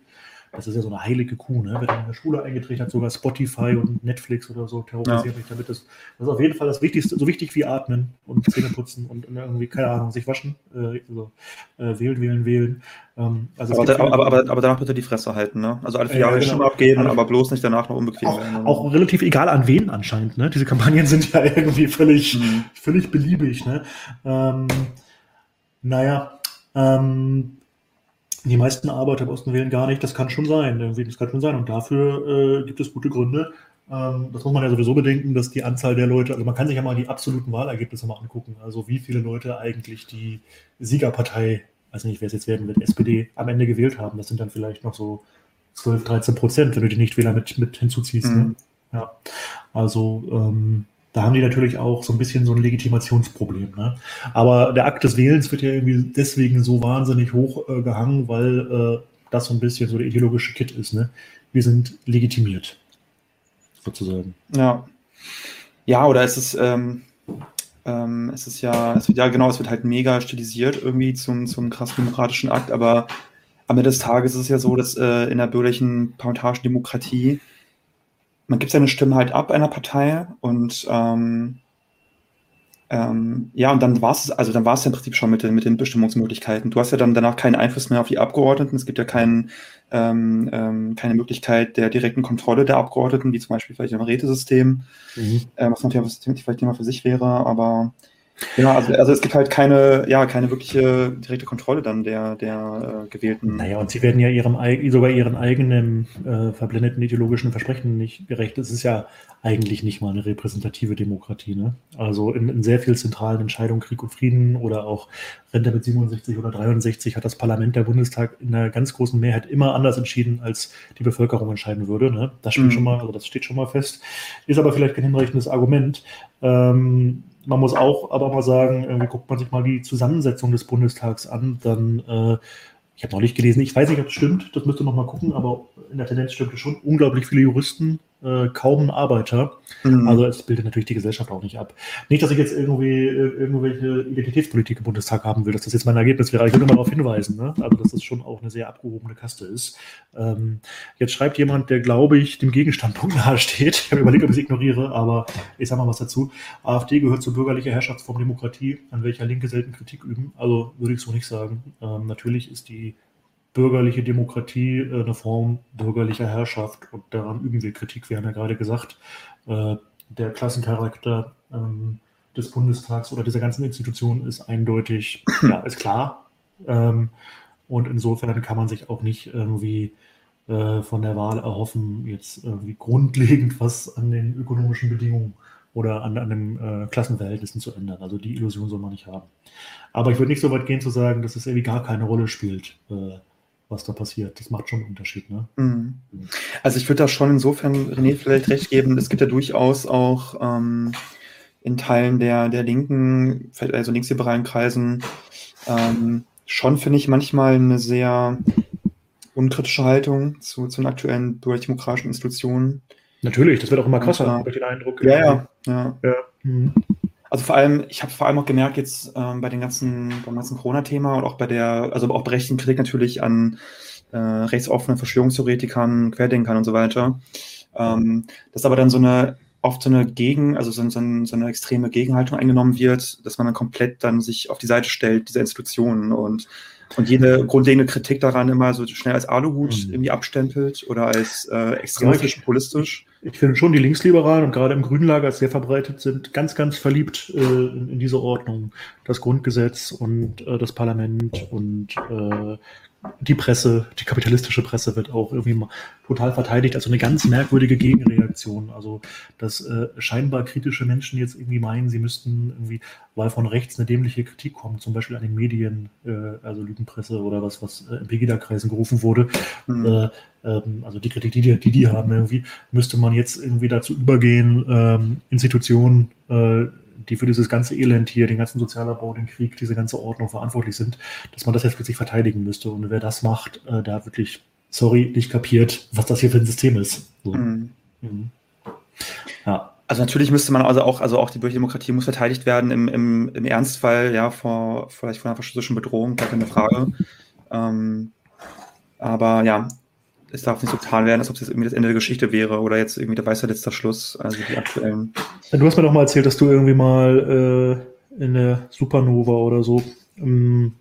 Das ist ja so eine heilige Kuh, ne? Wer dann in der Schule eingetreten hat, sogar Spotify und Netflix oder so, terrorisiert ja. mich damit. Das, das, ist auf jeden Fall das Wichtigste, so wichtig wie atmen und Zähne putzen und irgendwie, keine Ahnung, sich waschen. Äh, also, äh, wählen, wählen, wählen. Ähm, also aber, aber, aber, aber, aber, danach bitte die Fresse halten, ne? Also alle vier Jahre genau. Stimme abgeben, also, aber bloß nicht danach noch unbequem auch, werden. Auch relativ egal an wen anscheinend, ne? Diese Kampagnen sind ja irgendwie völlig, mhm. völlig beliebig, ne? Ähm, naja, ähm, die meisten Arbeiter im Osten wählen gar nicht. Das kann schon sein. Irgendwie, das kann schon sein. Und dafür äh, gibt es gute Gründe. Ähm, das muss man ja sowieso bedenken, dass die Anzahl der Leute, also man kann sich ja mal die absoluten Wahlergebnisse mal angucken. Also wie viele Leute eigentlich die Siegerpartei, weiß nicht, wer es jetzt werden wird, SPD, am Ende gewählt haben. Das sind dann vielleicht noch so 12, 13 Prozent, wenn du die Nichtwähler mit, mit hinzuziehst. Ne? Mhm. Ne? Ja. Also ähm, da haben die natürlich auch so ein bisschen so ein Legitimationsproblem. Ne? Aber der Akt des Wählens wird ja irgendwie deswegen so wahnsinnig hoch äh, gehangen, weil äh, das so ein bisschen so der ideologische Kit ist. Ne? Wir sind legitimiert. sozusagen. Ja. Ja, oder ist es, ähm, ähm, es ist ja, es wird ja genau, es wird halt mega stilisiert irgendwie zum, zum krass demokratischen Akt, aber am Ende des Tages ist es ja so, dass äh, in der bürgerlichen parlamentarischen Demokratie man gibt seine Stimme halt ab einer Partei und ähm, ähm, ja, und dann war es, also dann war es im Prinzip schon mit den, mit den Bestimmungsmöglichkeiten. Du hast ja dann danach keinen Einfluss mehr auf die Abgeordneten. Es gibt ja kein, ähm, ähm, keine Möglichkeit der direkten Kontrolle der Abgeordneten, wie zum Beispiel vielleicht im Rätesystem, mhm. äh, was natürlich vielleicht Thema für sich wäre, aber ja, also, also es gibt halt keine, ja, keine wirkliche direkte Kontrolle dann der, der äh, gewählten. Naja, und sie werden ja ihrem sogar ihren eigenen äh, verblendeten ideologischen Versprechen nicht gerecht. Es ist ja eigentlich nicht mal eine repräsentative Demokratie. Ne? Also in, in sehr vielen zentralen Entscheidungen, Krieg und Frieden oder auch Rente mit 67 oder 63, hat das Parlament, der Bundestag in einer ganz großen Mehrheit immer anders entschieden, als die Bevölkerung entscheiden würde. Ne? Das, mhm. schon mal, also das steht schon mal fest. Ist aber vielleicht kein hinreichendes Argument. Ähm, man muss auch aber mal sagen, irgendwie guckt man sich mal die Zusammensetzung des Bundestags an, dann äh, ich habe neulich gelesen, ich weiß nicht, ob es stimmt, das müsste noch mal gucken, aber in der Tendenz stimmt es schon. Unglaublich viele Juristen, äh, kaum Arbeiter. Mhm. Also es bildet natürlich die Gesellschaft auch nicht ab. Nicht, dass ich jetzt irgendwie äh, irgendwelche Identitätspolitik im Bundestag haben will, dass das jetzt mein Ergebnis wäre. Ich will nur mal darauf hinweisen, ne? also dass das schon auch eine sehr abgehobene Kaste ist. Ähm, jetzt schreibt jemand, der, glaube ich, dem Gegenstandpunkt nahesteht. Ich habe überlegt, ob ich es ignoriere, aber ich sage mal was dazu. AfD gehört zur bürgerlichen Herrschaftsform Demokratie, an welcher Linke selten Kritik üben. Also würde ich so nicht sagen. Ähm, natürlich ist die bürgerliche Demokratie äh, eine Form bürgerlicher Herrschaft und daran üben wir Kritik. Wir haben ja gerade gesagt, äh, der Klassencharakter ähm, des Bundestags oder dieser ganzen Institution ist eindeutig, ja, ist klar. Ähm, und insofern kann man sich auch nicht irgendwie äh, von der Wahl erhoffen, jetzt irgendwie grundlegend was an den ökonomischen Bedingungen oder an, an den äh, Klassenverhältnissen zu ändern. Also die Illusion soll man nicht haben. Aber ich würde nicht so weit gehen zu sagen, dass es irgendwie gar keine Rolle spielt, äh, was da passiert. Das macht schon einen Unterschied. Ne? Mhm. Also ich würde da schon insofern René vielleicht recht geben, es gibt ja durchaus auch ähm, in Teilen der, der linken, also linksliberalen Kreisen, ähm, schon, finde ich, manchmal eine sehr unkritische Haltung zu, zu den aktuellen demokratischen Institutionen. Natürlich, das wird auch immer krasser, habe ich den Eindruck. Ja, ja. ja. ja. Mhm. Also vor allem, ich habe vor allem auch gemerkt jetzt ähm, bei den ganzen, beim ganzen Corona-Thema und auch bei der, also auch berechtigten Kritik natürlich an äh, rechtsoffenen Verschwörungstheoretikern, Querdenkern und so weiter, ähm, dass aber dann so eine oft so eine Gegen, also so, so, so, eine extreme Gegenhaltung eingenommen wird, dass man dann komplett dann sich auf die Seite stellt, dieser Institutionen und, und jede grundlegende Kritik daran immer so schnell als Aluhut mhm. irgendwie abstempelt oder als äh, extremistisch, populistisch ich finde schon, die Linksliberalen und gerade im Grünen Lager sehr verbreitet sind, ganz, ganz verliebt äh, in, in, diese Ordnung. Das Grundgesetz und äh, das Parlament und äh, die Presse, die kapitalistische Presse wird auch irgendwie total verteidigt. Also eine ganz merkwürdige Gegenreaktion. Also, dass äh, scheinbar kritische Menschen jetzt irgendwie meinen, sie müssten irgendwie, weil von rechts eine dämliche Kritik kommt, zum Beispiel an den Medien, äh, also Lügenpresse oder was, was äh, in Pegida-Kreisen gerufen wurde. Mhm. Äh, ähm, also die Kritik, die die, die die haben, irgendwie, müsste man jetzt irgendwie dazu übergehen, ähm, Institutionen, äh, die für dieses ganze Elend hier, den ganzen Sozialabbau, den Krieg, diese ganze Ordnung verantwortlich sind, dass man das jetzt plötzlich verteidigen müsste. Und wer das macht, äh, der hat wirklich, sorry, nicht kapiert, was das hier für ein System ist. So. Mhm. Mhm. Ja. Also natürlich müsste man also auch, also auch die Bürgerdemokratie muss verteidigt werden im, im, im Ernstfall, ja, vor vielleicht vor einer faschistischen Bedrohung, gar keine Frage. Ähm, aber ja, es darf nicht so getan werden, als ob es jetzt irgendwie das Ende der Geschichte wäre oder jetzt irgendwie der weiße letzter Schluss, also die aktuellen. Du hast mir doch mal erzählt, dass du irgendwie mal äh, in der Supernova oder so ähm,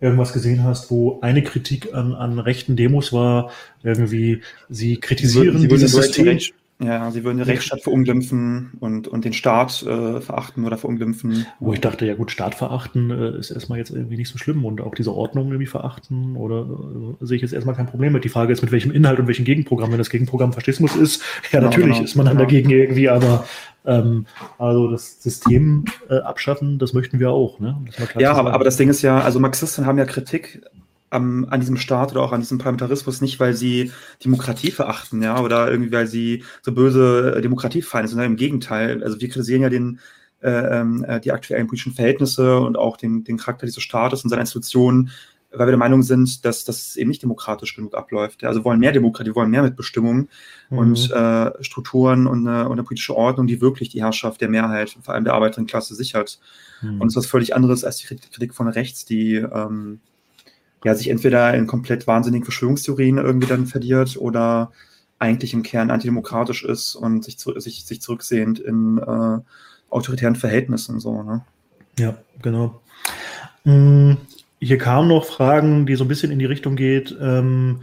irgendwas gesehen hast, wo eine Kritik an, an rechten Demos war, irgendwie, sie kritisieren sie würden, sie dieses System. Ja, sie würden den Rechtsstaat verunglimpfen und, und den Staat äh, verachten oder verunglimpfen. Wo ich dachte, ja gut, Staat verachten äh, ist erstmal jetzt irgendwie nicht so schlimm und auch diese Ordnung irgendwie verachten oder äh, sehe ich jetzt erstmal kein Problem mit. Die Frage ist, mit welchem Inhalt und welchem Gegenprogramm. Wenn das Gegenprogramm Faschismus ist, ja genau, natürlich genau, ist man dann genau. dagegen irgendwie, aber ähm, also das System äh, abschaffen, das möchten wir auch. Ne? ja, aber, aber das Ding ist ja, also Marxisten haben ja Kritik am, an diesem Staat oder auch an diesem Parlamentarismus nicht, weil sie Demokratie verachten, ja, oder irgendwie, weil sie so böse Demokratiefeinde sind, sondern im Gegenteil. Also wir kritisieren ja den, äh, ähm, äh, die aktuellen politischen Verhältnisse und auch den, den Charakter dieses Staates und seiner Institutionen, weil wir der Meinung sind, dass das eben nicht demokratisch genug abläuft. Also wir wollen mehr Demokratie, wir wollen mehr Mitbestimmung mhm. und äh, Strukturen und eine, und eine, politische Ordnung, die wirklich die Herrschaft der Mehrheit, vor allem der Arbeiterinnenklasse, sichert. Mhm. Und das ist was völlig anderes als die Kritik von rechts, die ähm, ja, sich entweder in komplett wahnsinnigen Verschwörungstheorien irgendwie dann verliert oder eigentlich im Kern antidemokratisch ist und sich, sich, sich zurücksehend in äh, autoritären Verhältnissen so. Ne? Ja, genau. Hm, hier kamen noch Fragen, die so ein bisschen in die Richtung geht. Ähm,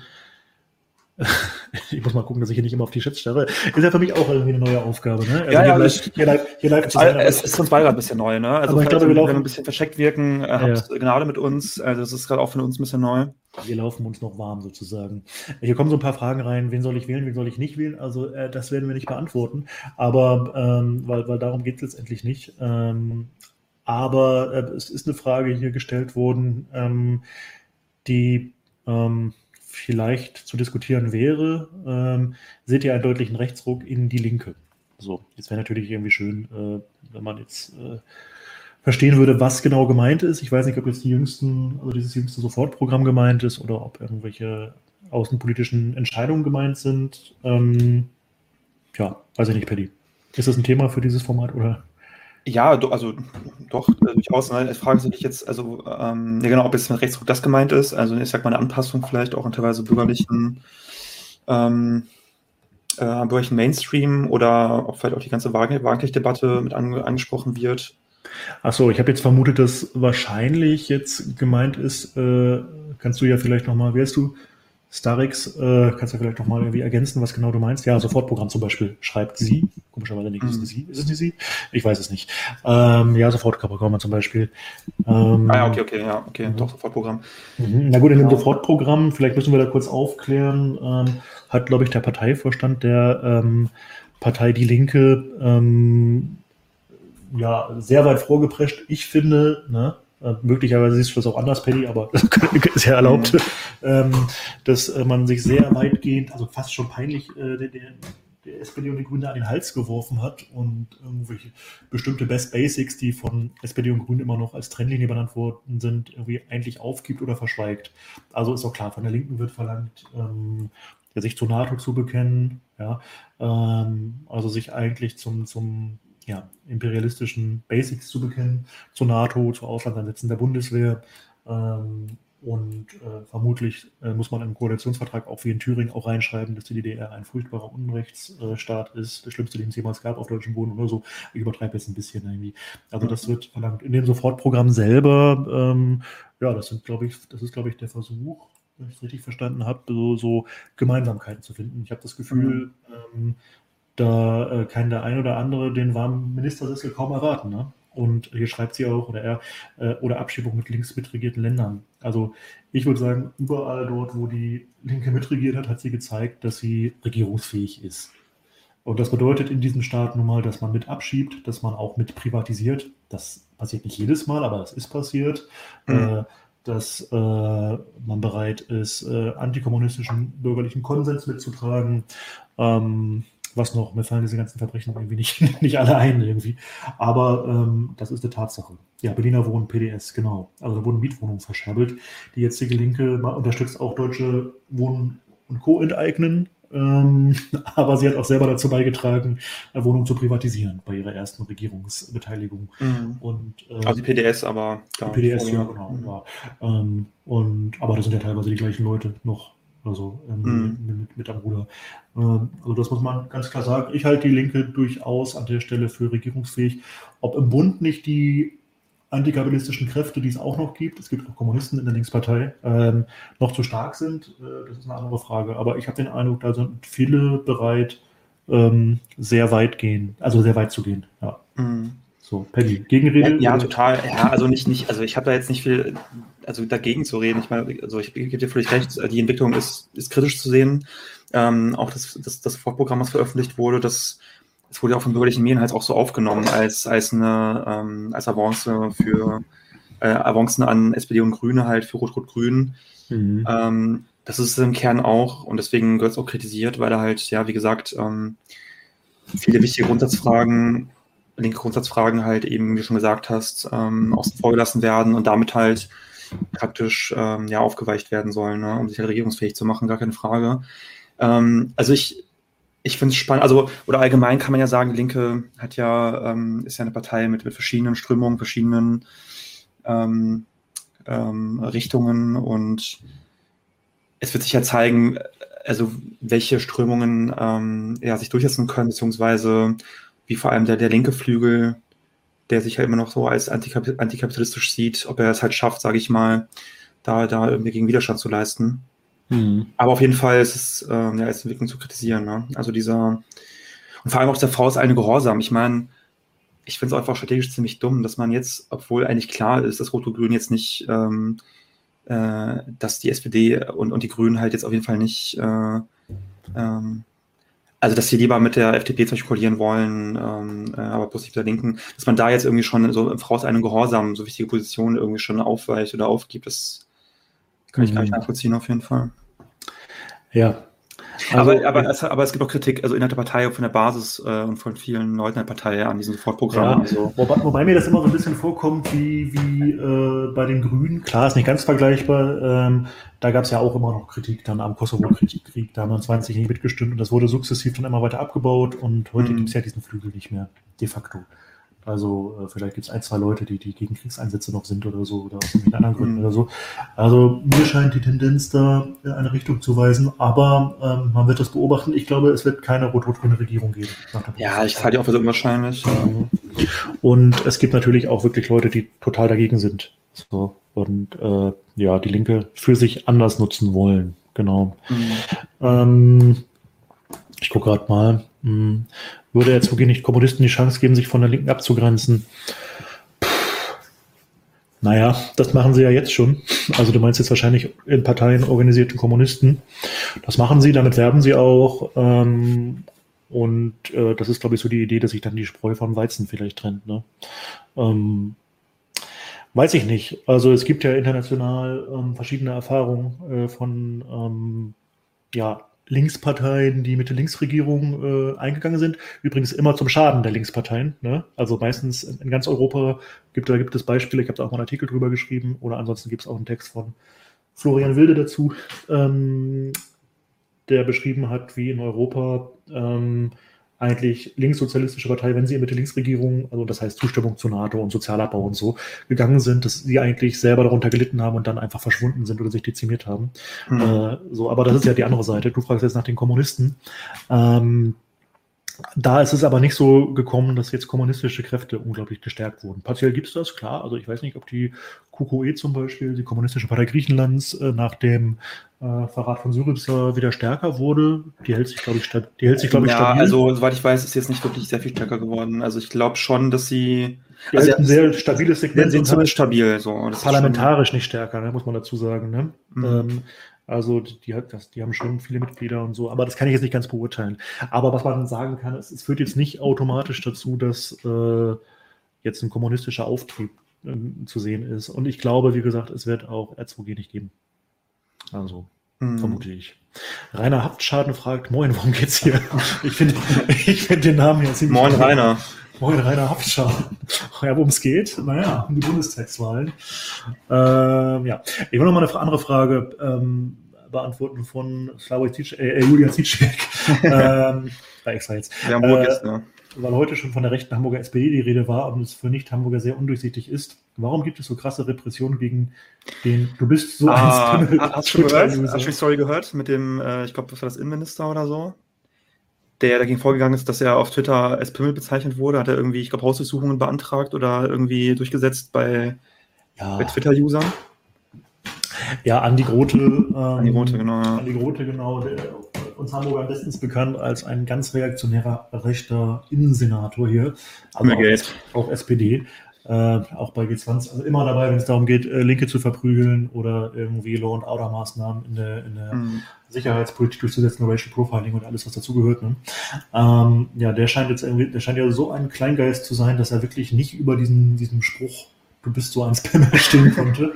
ich muss mal gucken, dass ich hier nicht immer auf die Chats starre. Ist ja für mich auch irgendwie eine neue Aufgabe. Ne? Also ja, ja, live, hier live, hier live zu sein, es ist uns beide ein bisschen neu. Ne? Also, aber ich glaube, wir laufen ein bisschen versteckt wirken, äh, habt ja. Gnade mit uns. Also, das ist gerade auch für uns ein bisschen neu. Wir laufen uns noch warm sozusagen. Hier kommen so ein paar Fragen rein. Wen soll ich wählen, wen soll ich nicht wählen? Also, äh, das werden wir nicht beantworten. Aber, ähm, weil, weil darum geht es letztendlich nicht. Ähm, aber äh, es ist eine Frage hier gestellt worden, ähm, die ähm, vielleicht zu diskutieren wäre. Ähm, seht ihr einen deutlichen Rechtsruck in die Linke? So, jetzt wäre natürlich irgendwie schön, äh, wenn man jetzt äh, verstehen würde, was genau gemeint ist. Ich weiß nicht, ob jetzt die jüngsten, also dieses jüngste Sofortprogramm gemeint ist oder ob irgendwelche außenpolitischen Entscheidungen gemeint sind. Ähm, ja, weiß ich nicht, Paddy. Ist das ein Thema für dieses Format oder? Ja, do, also doch, äh, durchaus. Ne? Fragen sich jetzt, also ähm, ja genau, ob jetzt mit Rechtsruck das gemeint ist. Also ich sag mal eine Anpassung vielleicht auch in teilweise bürgerlichen, ähm, äh, bürgerlichen Mainstream oder ob vielleicht auch die ganze Wagenknecht-Debatte mit an, angesprochen wird. Achso, ich habe jetzt vermutet, dass wahrscheinlich jetzt gemeint ist, äh, kannst du ja vielleicht nochmal, wer ist du? Starix, äh, kannst du vielleicht noch mal irgendwie ergänzen, was genau du meinst? Ja, Sofortprogramm zum Beispiel schreibt sie. Komischerweise nicht, ist es sie? Ist es nicht sie? Ich weiß es nicht. Ähm, ja, Sofortprogramm zum Beispiel. Ähm, ah ja, okay, okay, ja, okay, mhm. doch, Sofortprogramm. Mhm. Na gut, in dem genau. Sofortprogramm, vielleicht müssen wir da kurz aufklären, ähm, hat, glaube ich, der Parteivorstand der ähm, Partei Die Linke ähm, ja, sehr weit vorgeprescht. Ich finde, ne, äh, möglicherweise siehst du das auch anders, Paddy, aber ist ja erlaubt, mhm. ähm, dass äh, man sich sehr weitgehend, also fast schon peinlich, äh, der, der SPD und die Grünen an den Hals geworfen hat und irgendwelche bestimmte Best Basics, die von SPD und Grünen immer noch als Trennlinie benannt worden sind, irgendwie eigentlich aufgibt oder verschweigt. Also ist auch klar, von der Linken wird verlangt, ähm, sich zur NATO zu bekennen, ja, ähm, also sich eigentlich zum, zum ja, imperialistischen Basics zu bekennen, zur NATO, zu Auslandseinsätzen der Bundeswehr. Ähm, und äh, vermutlich äh, muss man im Koalitionsvertrag auch wie in Thüringen auch reinschreiben, dass die DDR ein furchtbarer Unrechtsstaat ist, der schlimmste, den es jemals gab auf deutschem Boden oder so. Ich übertreibe jetzt ein bisschen irgendwie. Also das wird verlangt. In dem Sofortprogramm selber, ähm, ja, das sind, glaube ich, das ist, glaube ich, der Versuch, wenn ich es richtig verstanden habe, so, so Gemeinsamkeiten zu finden. Ich habe das Gefühl, mhm. ähm, da äh, kann der ein oder andere den warmen Ministersessel kaum erwarten. Ne? Und hier schreibt sie auch, oder er, äh, oder Abschiebung mit links mitregierten Ländern. Also ich würde sagen, überall dort, wo die Linke mitregiert hat, hat sie gezeigt, dass sie regierungsfähig ist. Und das bedeutet in diesem Staat nun mal, dass man mit abschiebt, dass man auch mit privatisiert. Das passiert nicht jedes Mal, aber es ist passiert. Mhm. Äh, dass äh, man bereit ist, äh, antikommunistischen bürgerlichen Konsens mitzutragen. Ähm, was noch? Mir fallen diese ganzen Verbrechen irgendwie nicht, nicht alle ein irgendwie. Aber ähm, das ist eine Tatsache. Ja, Berliner Wohnen, PDS, genau. Also da wurden Mietwohnungen verscherbelt. Die jetzige Linke unterstützt auch deutsche Wohnen und Co. enteignen. Ähm, aber sie hat auch selber dazu beigetragen, Wohnungen zu privatisieren bei ihrer ersten Regierungsbeteiligung. Mhm. Und, ähm, also die PDS, aber die PDS, ja, genau. Mhm. Ja. Ähm, und, aber das sind ja teilweise die gleichen Leute noch also ähm, mhm. mit, mit am Ruder. Ähm, also das muss man ganz klar sagen. Ich halte die Linke durchaus an der Stelle für regierungsfähig. Ob im Bund nicht die antikapitalistischen Kräfte, die es auch noch gibt, es gibt auch Kommunisten in der Linkspartei, ähm, noch zu stark sind, äh, das ist eine andere Frage. Aber ich habe den Eindruck, da sind viele bereit, ähm, sehr weit gehen, also sehr weit zu gehen. Ja. Mhm. So, Peggy, Gegenrede? Ja, ja total. Ja, also nicht, nicht, also ich habe da jetzt nicht viel also dagegen zu reden. Ich meine, also ich gebe dir völlig recht, die Entwicklung ist, ist kritisch zu sehen. Ähm, auch das, das, das Vorprogramm, was veröffentlicht wurde, das, das wurde ja auch von bürgerlichen Medien halt auch so aufgenommen als, als eine ähm, als Avance für äh, Avancen an SPD und Grüne halt für Rot-Rot-Grün. Mhm. Ähm, das ist im Kern auch und deswegen wird es auch kritisiert, weil er halt, ja, wie gesagt, ähm, viele wichtige Grundsatzfragen linke Grundsatzfragen halt eben, wie du schon gesagt hast, ähm, außen vor gelassen werden und damit halt praktisch ähm, ja aufgeweicht werden sollen, ne, um sich halt regierungsfähig zu machen, gar keine Frage. Ähm, also ich, ich finde es spannend, also oder allgemein kann man ja sagen, die Linke hat ja, ähm, ist ja eine Partei mit, mit verschiedenen Strömungen, verschiedenen ähm, ähm, Richtungen und es wird sich ja zeigen, also welche Strömungen ähm, ja, sich durchsetzen können, beziehungsweise wie vor allem der, der linke Flügel, der sich ja immer noch so als antikap antikapitalistisch sieht, ob er es halt schafft, sage ich mal, da, da irgendwie gegen Widerstand zu leisten. Mhm. Aber auf jeden Fall ist es äh, ja, als Entwicklung zu kritisieren. Ne? Also dieser, und vor allem auch der Frau ist eine Gehorsam. Ich meine, ich finde es einfach strategisch ziemlich dumm, dass man jetzt, obwohl eigentlich klar ist, dass Rot und Grün jetzt nicht, ähm, äh, dass die SPD und, und die Grünen halt jetzt auf jeden Fall nicht, äh, ähm, also dass sie lieber mit der FDP zum Beispiel koalieren wollen, ähm, äh, aber positiv der Linken, dass man da jetzt irgendwie schon so im Voraus einen Gehorsam so wichtige Positionen irgendwie schon aufweicht oder aufgibt, das kann ich mhm. gar nicht nachvollziehen auf jeden Fall. Ja, also, aber, aber, es, aber es gibt auch Kritik, also innerhalb der Partei, von der Basis äh, und von vielen Leuten der Partei an diesem Sofortprogramm. Ja, so. wobei, wobei, mir das immer so ein bisschen vorkommt wie, wie äh, bei den Grünen. Klar, ist nicht ganz vergleichbar. Ähm, da gab es ja auch immer noch Kritik dann am Kosovo-Krieg. Da haben wir 20 nicht mitgestimmt und das wurde sukzessiv dann immer weiter abgebaut und heute mhm. gibt es ja diesen Flügel nicht mehr, de facto. Also äh, vielleicht gibt es ein, zwei Leute, die, die gegen Kriegseinsätze noch sind oder so oder aus anderen Gründen mhm. oder so. Also mir scheint die Tendenz da in eine Richtung zu weisen, aber ähm, man wird das beobachten. Ich glaube, es wird keine rot-rot-grüne Regierung geben. Ja, ich halte die auch für so unwahrscheinlich. Mhm. Und es gibt natürlich auch wirklich Leute, die total dagegen sind. So, und äh, ja, die Linke für sich anders nutzen wollen. Genau. Mhm. Ähm, ich gucke gerade mal. Würde jetzt wirklich nicht Kommunisten die Chance geben, sich von der Linken abzugrenzen. Puh. Naja, das machen sie ja jetzt schon. Also du meinst jetzt wahrscheinlich in Parteien organisierten Kommunisten. Das machen sie, damit werben sie auch. Ähm, und äh, das ist, glaube ich, so die Idee, dass sich dann die Spreu vom Weizen vielleicht trennt. Ne? Ähm, weiß ich nicht. Also es gibt ja international ähm, verschiedene Erfahrungen äh, von ähm, ja, Linksparteien, die mit der Linksregierung äh, eingegangen sind. Übrigens immer zum Schaden der Linksparteien. Ne? Also meistens in, in, ganz Europa gibt, da gibt es Beispiele, ich habe da auch mal einen Artikel drüber geschrieben oder ansonsten gibt es auch einen Text von Florian Wilde dazu, ähm, der beschrieben hat, wie in Europa ähm, eigentlich linkssozialistische Partei, wenn sie mit der Linksregierung, also das heißt Zustimmung zur NATO und Sozialabbau und so, gegangen sind, dass sie eigentlich selber darunter gelitten haben und dann einfach verschwunden sind oder sich dezimiert haben. Mhm. Äh, so, aber das ist ja die andere Seite. Du fragst jetzt nach den Kommunisten. Ähm, da ist es aber nicht so gekommen, dass jetzt kommunistische Kräfte unglaublich gestärkt wurden. Partiell gibt es das, klar. Also ich weiß nicht, ob die KQE zum Beispiel, die Kommunistische Partei Griechenlands, äh, nach dem äh, Verrat von Syriza wieder stärker wurde. Die hält sich, glaube ich, die hält sich, glaube ich, ja, stabil. also soweit ich weiß, ist jetzt nicht wirklich sehr viel stärker geworden. Also ich glaube schon, dass sie die also ein sehr stabiles Segment. sind zumindest stabil. So. parlamentarisch nicht stärker, ne, muss man dazu sagen. Ne? Mhm. Ähm, also die, hat das, die haben schon viele Mitglieder und so, aber das kann ich jetzt nicht ganz beurteilen. Aber was man sagen kann, es, es führt jetzt nicht automatisch dazu, dass äh, jetzt ein kommunistischer Auftrieb äh, zu sehen ist. Und ich glaube, wie gesagt, es wird auch R2G nicht geben. Also, mhm. vermute ich. Rainer Haftschaden fragt, moin, worum geht's hier? Ich finde ich find den Namen ja ziemlich... Moin, Rainer. Moin, Rainer Haftschaden. Ja, worum es geht? Naja, um die Bundestagswahlen. Ähm, ja, ich will noch mal eine andere Frage ähm, beantworten von Slavoj Zic, äh, äh, Julian Zizek. ähm, extra jetzt. Ja, äh, ist, ne? Weil heute schon von der rechten Hamburger SPD die Rede war und es für Nicht-Hamburger sehr undurchsichtig ist. Warum gibt es so krasse Repressionen gegen den, du bist so ah, ein Hast du gehört? Hast du die Story gehört mit dem, äh, ich glaube, das war das Innenminister oder so? der dagegen vorgegangen ist, dass er auf Twitter als Pimmel bezeichnet wurde, hat er irgendwie, ich glaube, Hausdurchsuchungen beantragt oder irgendwie durchgesetzt bei, ja. bei Twitter-Usern. Ja, Andi Grote. Ähm, Andi Grote, genau. Ja. Andi Grote, genau. Der, uns Hamburger bestens bekannt als ein ganz reaktionärer rechter Innensenator hier. Also auch, auch, SPD. Äh, auch bei G20, also immer dabei, wenn es darum geht, äh, Linke zu verprügeln oder irgendwie Law- und Order-Maßnahmen in der, in der mhm. Sicherheitspolitik durchzusetzen, Racial Profiling und alles, was dazugehört. Ne? Ähm, ja, der scheint jetzt irgendwie, der scheint ja so ein Kleingeist zu sein, dass er wirklich nicht über diesen, diesen Spruch du bist so ein Spammer stehen konnte.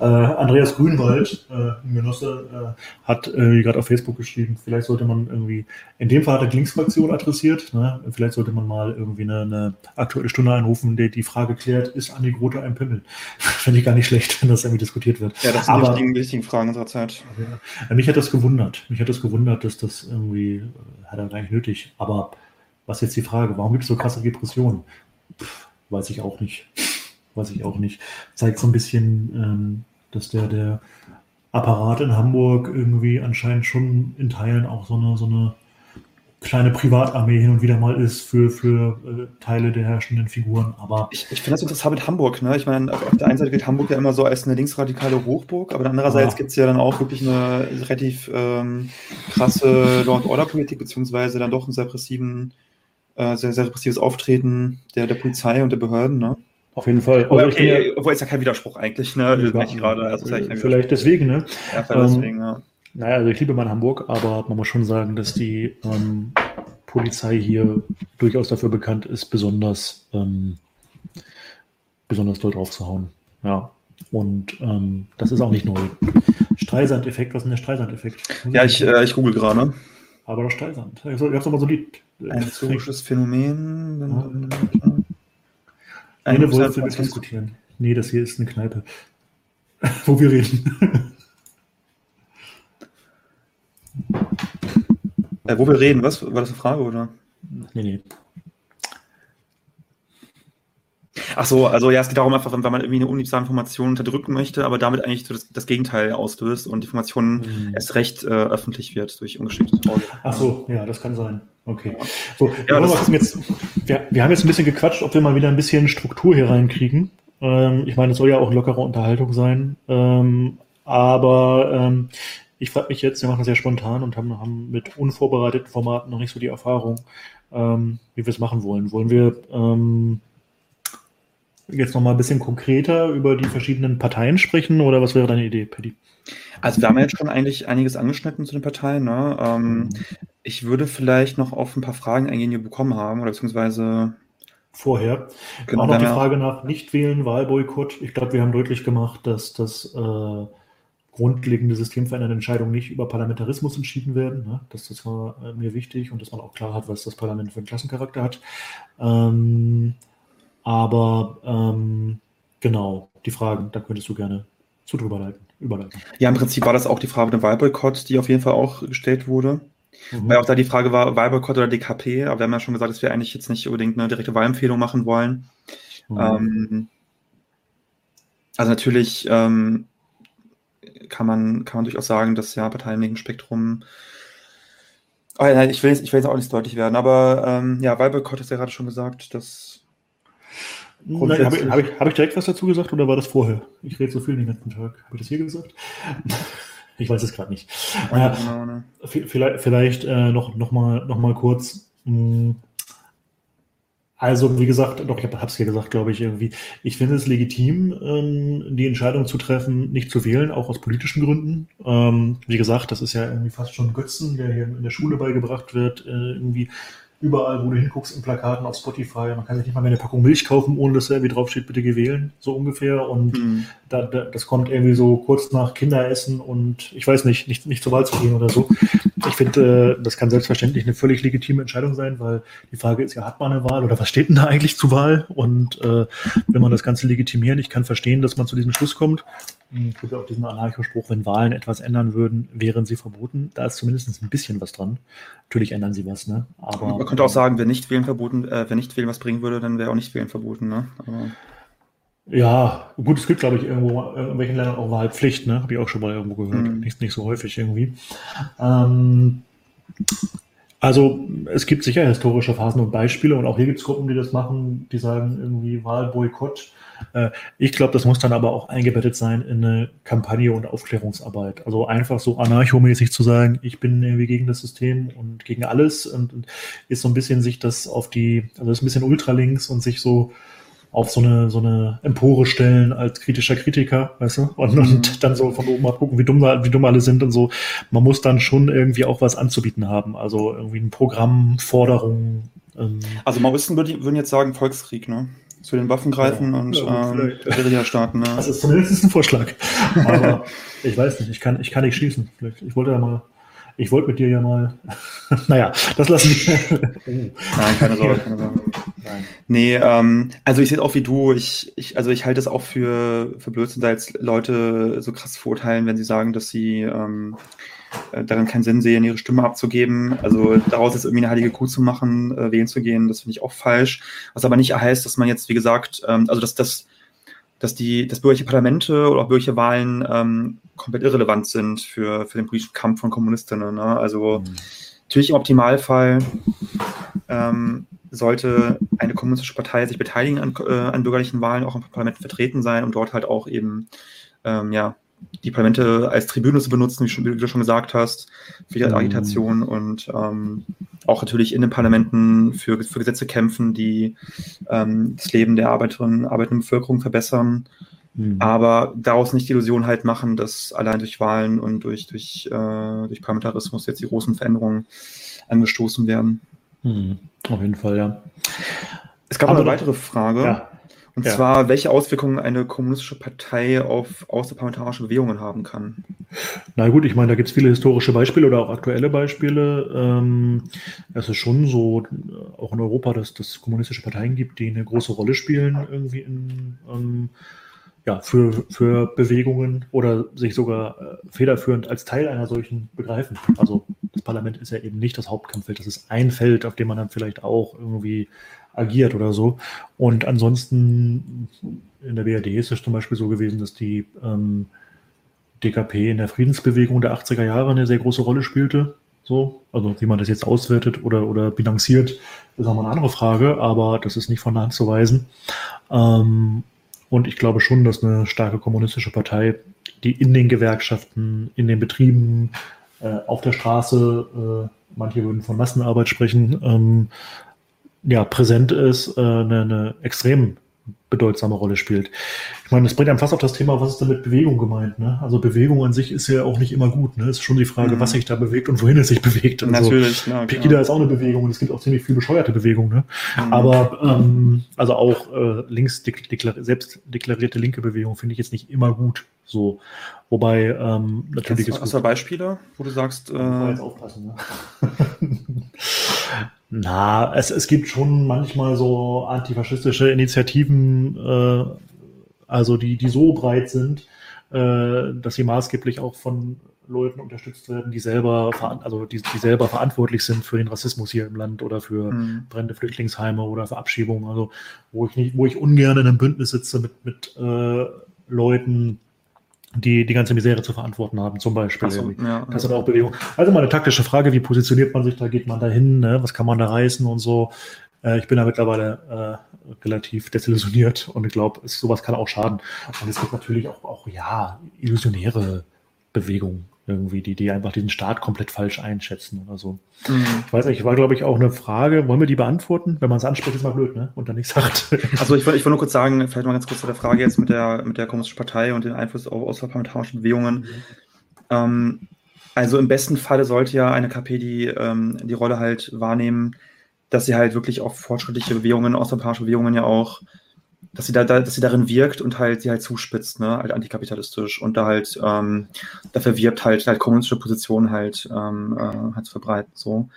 äh, Andreas Grünwald, äh, ein Genosse, äh, hat äh, gerade auf Facebook geschrieben, vielleicht sollte man irgendwie, in dem Fall hat er Linksfraktion adressiert, ne? vielleicht sollte man mal irgendwie eine, eine aktuelle Stunde einrufen, die die Frage klärt, ist Andi Grote ein Pimmel? Finde ich gar nicht schlecht, wenn das irgendwie diskutiert wird. Ja, das sind Aber, die wichtigen, wichtigen Fragen unserer Zeit. Ja, mich hat das gewundert. Mich hat das gewundert, dass das irgendwie, äh, hat er gar nicht nötig. Aber was ist jetzt die Frage? Warum gibt es so krasse Depressionen? Pff, weiß ich auch nicht weiß ich auch nicht. Zeigt so ein bisschen, ähm, dass der, der Apparat in Hamburg irgendwie anscheinend schon in Teilen auch so eine, so eine kleine Privatarmee hin und wieder mal ist für, für äh, Teile der herrschenden Figuren. Aber ich, ich finde das interessant mit Hamburg. Ne? Ich meine, auf der einen Seite gilt Hamburg ja immer so als eine linksradikale Hochburg, aber andererseits ah. gibt es ja dann auch wirklich eine relativ ähm, krasse Law-and-Order-Politik, beziehungsweise dann doch ein sehr, repressiven, äh, sehr, sehr repressives Auftreten der, der Polizei und der Behörden. Ne? Auf jeden Fall. Also okay, ja, obwohl ist ja kein Widerspruch eigentlich, ne? Ja, gerade, also vielleicht, deswegen, ne? Ja, vielleicht ähm, deswegen, ja. Naja, also ich liebe mal Hamburg, aber man muss schon sagen, dass die ähm, Polizei hier durchaus dafür bekannt ist, besonders, ähm, besonders doll drauf zu hauen. Ja. Und ähm, das ist auch nicht neu. Streisand-Effekt, was ist denn der Streisand-Effekt? Ja, ich, äh, ich google gerade. Aber der Streisand. Ich habe doch mal so ein Lied. Ein historisches Phänomen. Ja. Eine Wolf wir diskutieren. Nee, das hier ist eine Kneipe, wo wir reden. äh, wo wir reden, was? War das eine Frage, oder? Nee, nee. Ach so, also ja, es geht darum einfach, wenn man irgendwie eine unliebsame Information unterdrücken möchte, aber damit eigentlich so das, das Gegenteil auslöst und die Information mhm. erst recht äh, öffentlich wird durch ungeschicktes Audio. Ach so, ja, das kann sein. Okay. So, ja, wir, jetzt, wir, wir, haben jetzt ein bisschen gequatscht, ob wir mal wieder ein bisschen Struktur hier reinkriegen. Ähm, ich meine, es soll ja auch lockere Unterhaltung sein. Ähm, aber ähm, ich frage mich jetzt, wir machen das ja spontan und haben, haben mit unvorbereiteten Formaten noch nicht so die Erfahrung, ähm, wie wir es machen wollen. Wollen wir ähm, jetzt noch mal ein bisschen konkreter über die verschiedenen Parteien sprechen oder was wäre deine Idee, Paddy? Also wir haben jetzt schon eigentlich einiges angeschnitten zu den Parteien. Ne? Ähm, ich würde vielleicht noch auf ein paar Fragen eingehen, die wir bekommen haben, oder beziehungsweise vorher. Genau, Auch noch die Frage nach Nicht-Wählen, Wahlboykott. Ich glaube, wir haben deutlich gemacht, dass das äh, grundlegende systemverändernde Entscheidungen nicht über Parlamentarismus entschieden werden. Ne? Das, das war äh, mir wichtig und dass man auch klar hat, was das Parlament für einen Klassencharakter hat. Ähm, aber ähm, genau, die Fragen, da könntest du gerne zu drüber leiten, überleiten. Ja, im Prinzip war das auch die Frage mit dem Wahlboykott, die auf jeden Fall auch gestellt wurde. Mhm. Weil auch da die Frage war, Wahlboykott oder DKP, aber wir haben ja schon gesagt, dass wir eigentlich jetzt nicht unbedingt eine direkte Wahlempfehlung machen wollen. Mhm. Ähm, also natürlich ähm, kann, man, kann man durchaus sagen, dass ja Parteien im Spektrum Oh, ja, ich will, jetzt, ich will jetzt auch nicht deutlich werden, aber ähm, ja, Wahlboykott du ja gerade schon gesagt, dass habe ich, hab ich, hab ich, direkt was dazu gesagt oder war das vorher? Ich rede so viel den ganzen Tag. Habe ich das hier gesagt? ich weiß es gerade nicht. Äh, genau, ne? Vielleicht, vielleicht äh, noch, noch, mal, noch mal kurz. Hm. Also, wie gesagt, doch, ich habe es hier gesagt, glaube ich, irgendwie. Ich finde es legitim, ähm, die Entscheidung zu treffen, nicht zu wählen, auch aus politischen Gründen. Ähm, wie gesagt, das ist ja irgendwie fast schon Götzen, der hier in der Schule beigebracht wird, äh, irgendwie überall, wo du hinguckst, in Plakaten auf Spotify. Man kann sich nicht mal mehr eine Packung Milch kaufen, ohne dass da irgendwie draufsteht, bitte geh wählen, so ungefähr. Und mhm. da, da, das kommt irgendwie so kurz nach Kinderessen und ich weiß nicht, nicht, nicht zur Wahl zu gehen oder so. Ich finde, äh, das kann selbstverständlich eine völlig legitime Entscheidung sein, weil die Frage ist ja, hat man eine Wahl oder was steht denn da eigentlich zur Wahl? Und äh, wenn man das Ganze legitimieren, ich kann verstehen, dass man zu diesem Schluss kommt. Es gibt ja auch diesen Anarchospruch, wenn Wahlen etwas ändern würden, wären sie verboten. Da ist zumindest ein bisschen was dran. Natürlich ändern sie was, ne? Aber, man könnte auch sagen, wenn nicht wählen verboten, äh, wenn nicht wählen was bringen würde, dann wäre auch nicht wählen verboten, ne? Aber ja, gut, es gibt, glaube ich, irgendwo in irgendwelchen Ländern auch Wahlpflicht, ne? Habe ich auch schon mal irgendwo gehört. Mhm. Nicht, nicht so häufig irgendwie. Ähm, also es gibt sicher historische Phasen und Beispiele und auch hier gibt es Gruppen, die das machen, die sagen irgendwie Wahlboykott. Äh, ich glaube, das muss dann aber auch eingebettet sein in eine Kampagne und Aufklärungsarbeit. Also einfach so anarchomäßig zu sagen, ich bin irgendwie gegen das System und gegen alles und, und ist so ein bisschen sich das auf die, also ist ein bisschen ultralinks und sich so auf so eine, so eine Empore stellen als kritischer Kritiker, weißt du? Und, mhm. und dann so von oben mal gucken, wie dumm, wie dumm alle sind und so. Man muss dann schon irgendwie auch was anzubieten haben. Also irgendwie ein Programm, Forderungen. Ähm. Also Maoisten würden jetzt sagen Volkskrieg, ne? Zu den Waffen greifen ja, und ähm, Guerilla starten. Ne? Das ist zumindest ein Vorschlag. Aber ich weiß nicht, ich kann, ich kann nicht schießen. Ich wollte ja mal, ich wollte mit dir ja mal. naja, das lassen wir. Nein, keine Sorge, keine Sorge. Nein. Nee, ähm, also ich sehe auch wie du, ich, ich, also ich halte es auch für, für Blödsinn, da jetzt Leute so krass verurteilen, wenn sie sagen, dass sie ähm, äh, darin keinen Sinn sehen, ihre Stimme abzugeben. Also daraus jetzt irgendwie eine heilige Kuh zu machen, äh, wählen zu gehen, das finde ich auch falsch. Was aber nicht heißt, dass man jetzt, wie gesagt, ähm, also dass das dass die, dass bürgerliche Parlamente oder auch bürgerliche Wahlen ähm, komplett irrelevant sind für, für den politischen Kampf von Kommunistinnen. Ne? Also mhm. natürlich im Optimalfall ähm, sollte eine kommunistische Partei sich beteiligen an, äh, an bürgerlichen Wahlen, auch im Parlament vertreten sein und dort halt auch eben ähm, ja, die Parlamente als Tribüne zu benutzen, wie, schon, wie, du schon gesagt hast, für die mhm. Agitation und ähm, auch natürlich in den Parlamenten für, für Gesetze kämpfen, die ähm, das Leben der Arbeiterinnen und arbeitenden Bevölkerung verbessern. Mhm. Aber daraus nicht die Illusion halt machen, dass allein durch Wahlen und durch, durch, äh, durch Parlamentarismus jetzt die großen Veränderungen angestoßen werden. Mhm. Auf jeden Fall, ja. Es gab Aber eine weitere Frage. Ja. Und ja. zwar, welche Auswirkungen eine kommunistische Partei auf außerparlamentarische Bewegungen haben kann. Na gut, ich meine, da gibt es viele historische Beispiele oder auch aktuelle Beispiele. Ähm, es ist schon so, auch in Europa, dass es kommunistische Parteien gibt, die eine große Rolle spielen irgendwie in, ähm, ja, für, für Bewegungen oder sich sogar äh, federführend als Teil einer solchen begreifen. Also das Parlament ist ja eben nicht das Hauptkampffeld, das ist ein Feld, auf dem man dann vielleicht auch irgendwie agiert oder so. Und ansonsten in der BRD ist es zum Beispiel so gewesen, dass die ähm, DKP in der Friedensbewegung der 80er Jahre eine sehr große Rolle spielte. So, also wie man das jetzt auswertet oder, oder bilanziert, ist auch mal eine andere Frage, aber das ist nicht von der Hand zu weisen. Ähm, und ich glaube schon, dass eine starke kommunistische Partei, die in den Gewerkschaften, in den Betrieben, äh, auf der Straße, äh, manche würden von Massenarbeit sprechen, ähm, ja, präsent ist, äh, eine, eine extrem bedeutsame Rolle spielt. Ich meine, das bringt einem fast auf das Thema, was ist da mit Bewegung gemeint? Ne? Also Bewegung an sich ist ja auch nicht immer gut. Ne? Es ist schon die Frage, mhm. was sich da bewegt und wohin es sich bewegt. Also, Natürlich, klar. Pegida ist auch eine Bewegung und es gibt auch ziemlich viel bescheuerte Bewegung. Ne? Mhm. Aber ähm, also auch äh, links deklar selbst deklarierte linke Bewegung finde ich jetzt nicht immer gut. So, wobei ähm, natürlich ist. Hast du Beispiele, wo du sagst? Äh, jetzt aufpassen. Ne? Na, es, es gibt schon manchmal so antifaschistische Initiativen, äh, also die, die so breit sind, äh, dass sie maßgeblich auch von Leuten unterstützt werden, die selber, also die, die selber verantwortlich sind für den Rassismus hier im Land oder für mhm. brennende Flüchtlingsheime oder für Abschiebungen. Also wo ich nicht, wo ich ungern in einem Bündnis sitze mit, mit äh, Leuten, die die ganze Misere zu verantworten haben, zum Beispiel. So, ja, das ist auch Bewegung. Also mal eine taktische Frage, wie positioniert man sich da, geht man da hin, ne? was kann man da reißen und so. Äh, ich bin da mittlerweile äh, relativ desillusioniert und ich glaube, sowas kann auch schaden. Und es gibt natürlich auch, auch ja, illusionäre Bewegungen irgendwie, die, die einfach diesen Staat komplett falsch einschätzen oder so. Mhm. Ich weiß nicht, war, glaube ich, auch eine Frage. Wollen wir die beantworten? Wenn man es anspricht, ist mal blöd, ne? Und dann nichts sagt. Also ich wollte ich nur kurz sagen, vielleicht mal ganz kurz zu der Frage jetzt mit der, mit der Kommunistischen Partei und den Einfluss auf außerparlamentarischen Bewegungen. Mhm. Ähm, also im besten Falle sollte ja eine KP die, ähm, die Rolle halt wahrnehmen, dass sie halt wirklich auch fortschrittliche Bewegungen, außerparlamentarische Bewegungen ja auch dass sie da, da, dass sie darin wirkt und halt sie halt zuspitzt, ne, halt antikapitalistisch und da halt ähm, dafür wirbt halt halt kommunistische Positionen halt ähm, äh, halt zu verbreiten, so.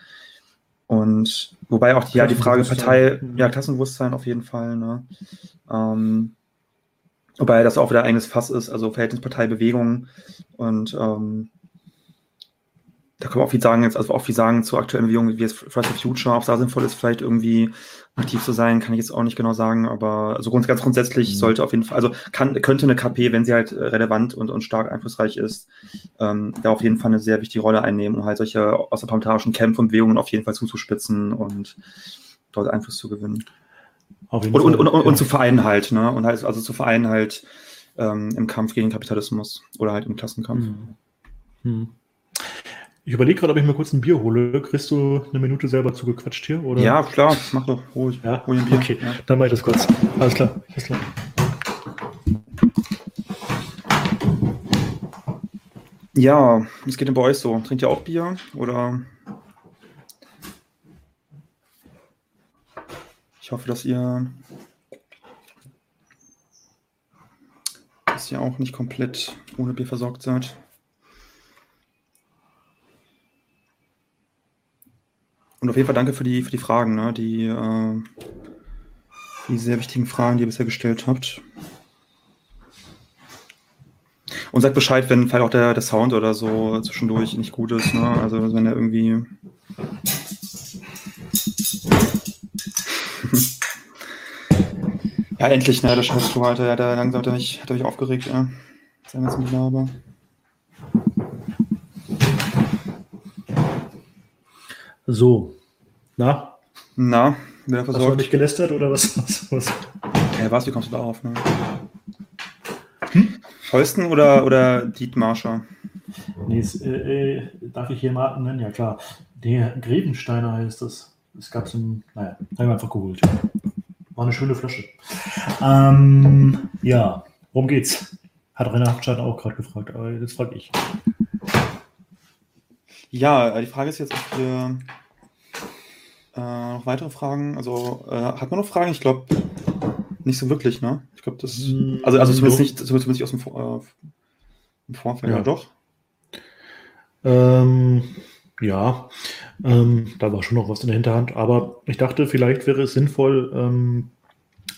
Und wobei auch die, ja die Frage Partei, ja Klassenbewusstsein auf jeden Fall, ne. Ähm, wobei das auch wieder ein eigenes Fass ist, also Verhältnisparteibewegung und ähm, da können wir auch viel sagen, jetzt, also auch viel sagen zur aktuellen Bewegung, wie jetzt Fridays for Future, ob es da sinnvoll ist, vielleicht irgendwie aktiv zu sein, kann ich jetzt auch nicht genau sagen, aber also ganz grundsätzlich mhm. sollte auf jeden Fall, also kann, könnte eine KP, wenn sie halt relevant und, und stark einflussreich ist, ähm, da auf jeden Fall eine sehr wichtige Rolle einnehmen, um halt solche außerparlamentarischen Kämpfe und Bewegungen auf jeden Fall zuzuspitzen und dort Einfluss zu gewinnen. und, Fall, und, und, ja. und, zu vereinen halt, ne? Und halt, also zu vereinen halt ähm, im Kampf gegen Kapitalismus oder halt im Klassenkampf. Mhm. Mhm. Ich überlege gerade, ob ich mir kurz ein Bier hole. Kriegst du eine Minute selber zugequatscht hier? Oder? Ja, klar, mach doch. Hol, ich, ja? hol ein Bier. Okay, ja. dann mache ich das kurz. Alles klar. Alles klar. Ja, es geht denn bei euch so? Trinkt ihr auch Bier? Oder ich hoffe, dass ihr dass ihr auch nicht komplett ohne Bier versorgt seid. Und auf jeden Fall danke für die, für die Fragen, ne? die, äh, die sehr wichtigen Fragen, die ihr bisher gestellt habt. Und sagt Bescheid, wenn vielleicht auch der, der Sound oder so zwischendurch nicht gut ist. Ne? Also wenn er irgendwie. ja, endlich, ne? Der scheiß Flo, Alter. Ja, der langsam hat er mich, hat er mich aufgeregt, ja. Sein ganzen Gelaber. So. Na? Na, wer Hast du versorgt? nicht gelästert oder was? was, was? Ja, was, wie kommst du da auf? Ne? Holsten oder, oder Dietmarscher? Nee, es, äh, äh, darf ich hier Marken nennen? Ja, klar. Der Grevensteiner heißt das. Es gab so ein, naja, haben wir einfach geholt. War eine schöne Flasche. Ähm, ja, worum geht's? Hat Rainer Hackstein auch gerade gefragt, aber jetzt frage ich. Ja, äh, die Frage ist jetzt, ob wir äh, noch weitere Fragen, also äh, hat man noch Fragen? Ich glaube nicht so wirklich, ne? Ich glaube, das, Mm, also, also zumindest nicht, zumindest nicht aus dem, Vor- äh, Vorfeld, Ja. ja doch. Ähm, ja, ähm, da war schon noch was in der Hinterhand, aber ich dachte, vielleicht wäre es sinnvoll, ähm,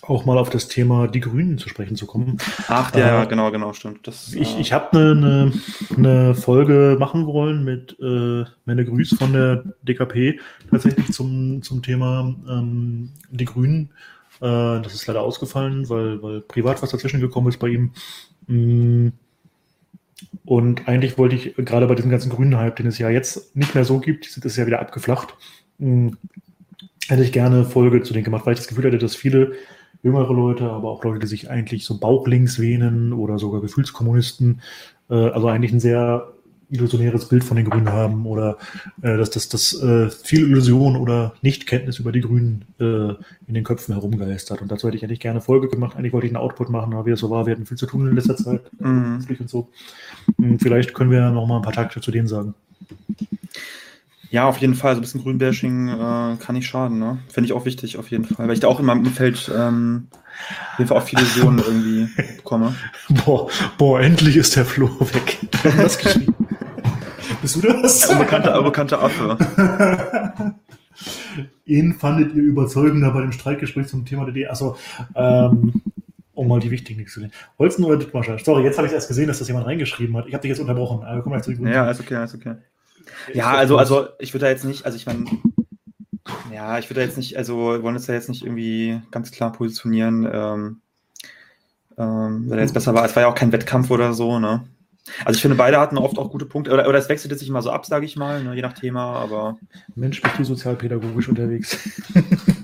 auch mal auf das Thema die Grünen zu sprechen zu kommen. Ach, ja, Äh, genau, genau, stimmt. Das, Ich, äh, ich habe eine ne, ne Folge machen wollen mit äh, Menne Grüß von der DKP tatsächlich zum, zum Thema ähm, die Grünen. Äh, das ist leider ausgefallen, weil, weil privat was dazwischen gekommen ist bei ihm. Mm. Und eigentlich wollte ich gerade bei diesem ganzen grünen Hype, den es ja jetzt nicht mehr so gibt, das ist ja wieder abgeflacht, mm, hätte ich gerne Folge zu denen gemacht, weil ich das Gefühl hatte, dass viele jüngere Leute, aber auch Leute, die sich eigentlich so bauchlinks wähnen oder sogar Gefühlskommunisten, äh, also eigentlich ein sehr illusionäres Bild von den Grünen haben oder äh, dass das, das äh, viel Illusion oder Nichtkenntnis über die Grünen äh, in den Köpfen herumgeistert. Und dazu hätte ich eigentlich gerne Folge gemacht. Eigentlich wollte ich einen Output machen, aber wie es so war, wir hatten viel zu tun in letzter Zeit. Mhm. Und so. Hm, Vielleicht können wir noch mal ein paar Takte zu denen sagen. Ja, auf jeden Fall. So ein bisschen Grünbashing äh, kann nicht schaden, ne? Finde ich auch wichtig, auf jeden Fall. Weil ich da auch in meinem Umfeld ähm, auf jeden Fall auch viele Visionen irgendwie bekomme. Boah, boah, endlich ist der Flo weg. Das geschrieben? Bist du das? Unbekannter, unbekannter Affe. Ihn fandet ihr überzeugender bei dem Streitgespräch zum Thema DD. Achso, ähm, um mal die wichtigen Dinge zu nennen. Holzen oder Dittmarscher? Sorry, jetzt habe ich erst gesehen, dass das jemand reingeschrieben hat. Ich habe dich jetzt unterbrochen. Aber komm gleich zu den. Ja, alles okay, alles okay. Ja, also, also ich würde da jetzt nicht, also ich meine, ja, ich würde da jetzt nicht, also wir wollen uns da jetzt nicht irgendwie ganz klar positionieren, ähm, ähm, wer da jetzt besser war. Es war ja auch kein Wettkampf oder so, ne? Also ich finde, beide hatten oft auch gute Punkte, oder, oder es wechselte sich immer so ab, sage ich mal, ne, je nach Thema, aber Mensch, bist du sozialpädagogisch unterwegs?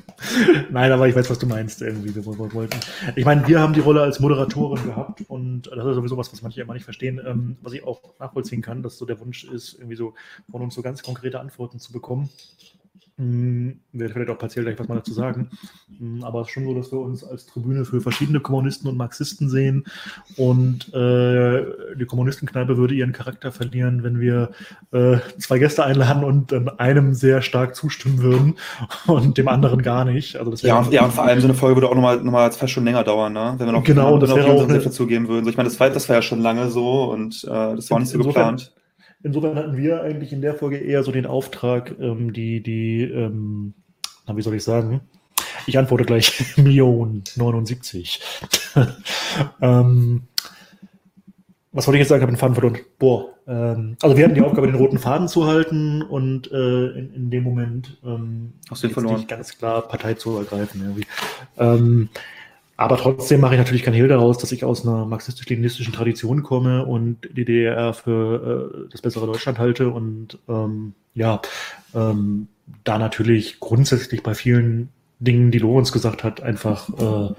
Nein, aber ich weiß, was du meinst irgendwie. Wir woll- wollten. Ich meine, wir haben die Rolle als Moderatorin gehabt und das ist sowieso was, was manche immer nicht verstehen, ähm, was ich auch nachvollziehen kann, dass so der Wunsch ist, irgendwie so von uns so ganz konkrete Antworten zu bekommen. Hm, werde vielleicht auch partiell gleich was mal dazu sagen. Hm, aber es ist schon so, dass wir uns als Tribüne für verschiedene Kommunisten und Marxisten sehen. Und äh, die Kommunistenkneipe würde ihren Charakter verlieren, wenn wir äh, zwei Gäste einladen und dann einem sehr stark zustimmen würden und dem anderen gar nicht. Also das ja, und, ja, und vor allem so eine Folge würde auch nochmal noch mal fast schon länger dauern, ne? Wenn wir noch, Genau, das noch wäre auch eine- dazugeben würden. So, ich meine, das war, das war ja schon lange so und äh, das war nicht so geplant. Insofern hatten wir eigentlich in der Folge eher so den Auftrag, ähm, die, die, ähm, na, wie soll ich sagen? Ich antworte gleich Million 79. ähm, was wollte ich jetzt sagen? Ich habe den Faden verloren. Boah. Ähm, also wir hatten die Aufgabe, den roten Faden zu halten und äh, in, in dem Moment ähm, ihn jetzt verloren? ganz klar Partei zu ergreifen. Irgendwie. Ähm, aber trotzdem mache ich natürlich kein Hehl daraus, dass ich aus einer marxistisch-leninistischen Tradition komme und die DDR für äh, das bessere Deutschland halte. Und ähm, ja, ähm, da natürlich grundsätzlich bei vielen Dingen, die Lorenz gesagt hat, einfach äh,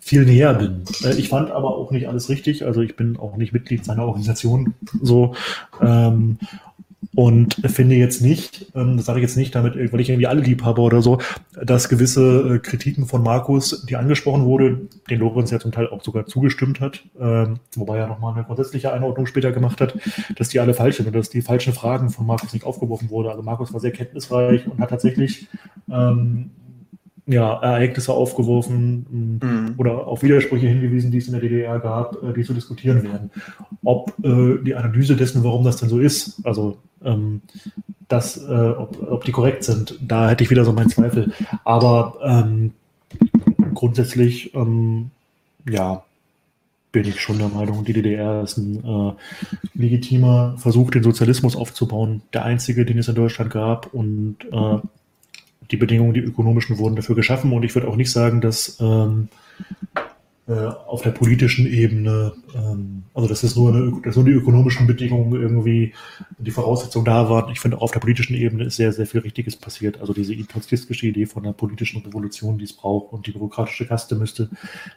viel näher bin. Äh, ich fand aber auch nicht alles richtig, also ich bin auch nicht Mitglied seiner Organisation so. Ähm, und finde jetzt nicht, ähm, das sage ich jetzt nicht damit, weil ich irgendwie alle lieb habe oder so, dass gewisse äh, Kritiken von Markus, die angesprochen wurde, den Lorenz ja zum Teil auch sogar zugestimmt hat, ähm, wobei er nochmal eine grundsätzliche Einordnung später gemacht hat, dass die alle falsch sind und dass die falschen Fragen von Markus nicht aufgeworfen wurde. Also Markus war sehr kenntnisreich und hat tatsächlich ähm, ja, Ereignisse aufgeworfen mhm. oder auf Widersprüche hingewiesen, die es in der DDR gab, äh, die zu diskutieren werden. Ob äh, die Analyse dessen, warum das denn so ist, also ähm, das, äh, ob, ob, die korrekt sind, da hätte ich wieder so meinen Zweifel. Aber ähm, grundsätzlich, ähm, ja, bin ich schon der Meinung, die DDR ist ein äh, legitimer Versuch, den Sozialismus aufzubauen. Der einzige, den es in Deutschland gab. Und äh, die Bedingungen, die ökonomischen, wurden dafür geschaffen. Und ich würde auch nicht sagen, dass ähm, äh, auf der politischen Ebene, ähm, also dass es nur, eine, dass nur die ökonomischen Bedingungen irgendwie die Voraussetzungen da waren. Ich finde auch auf der politischen Ebene ist sehr, sehr viel Richtiges passiert. Also diese trotzkistische Idee von einer politischen Revolution, die es braucht und die bürokratische Kaste müsste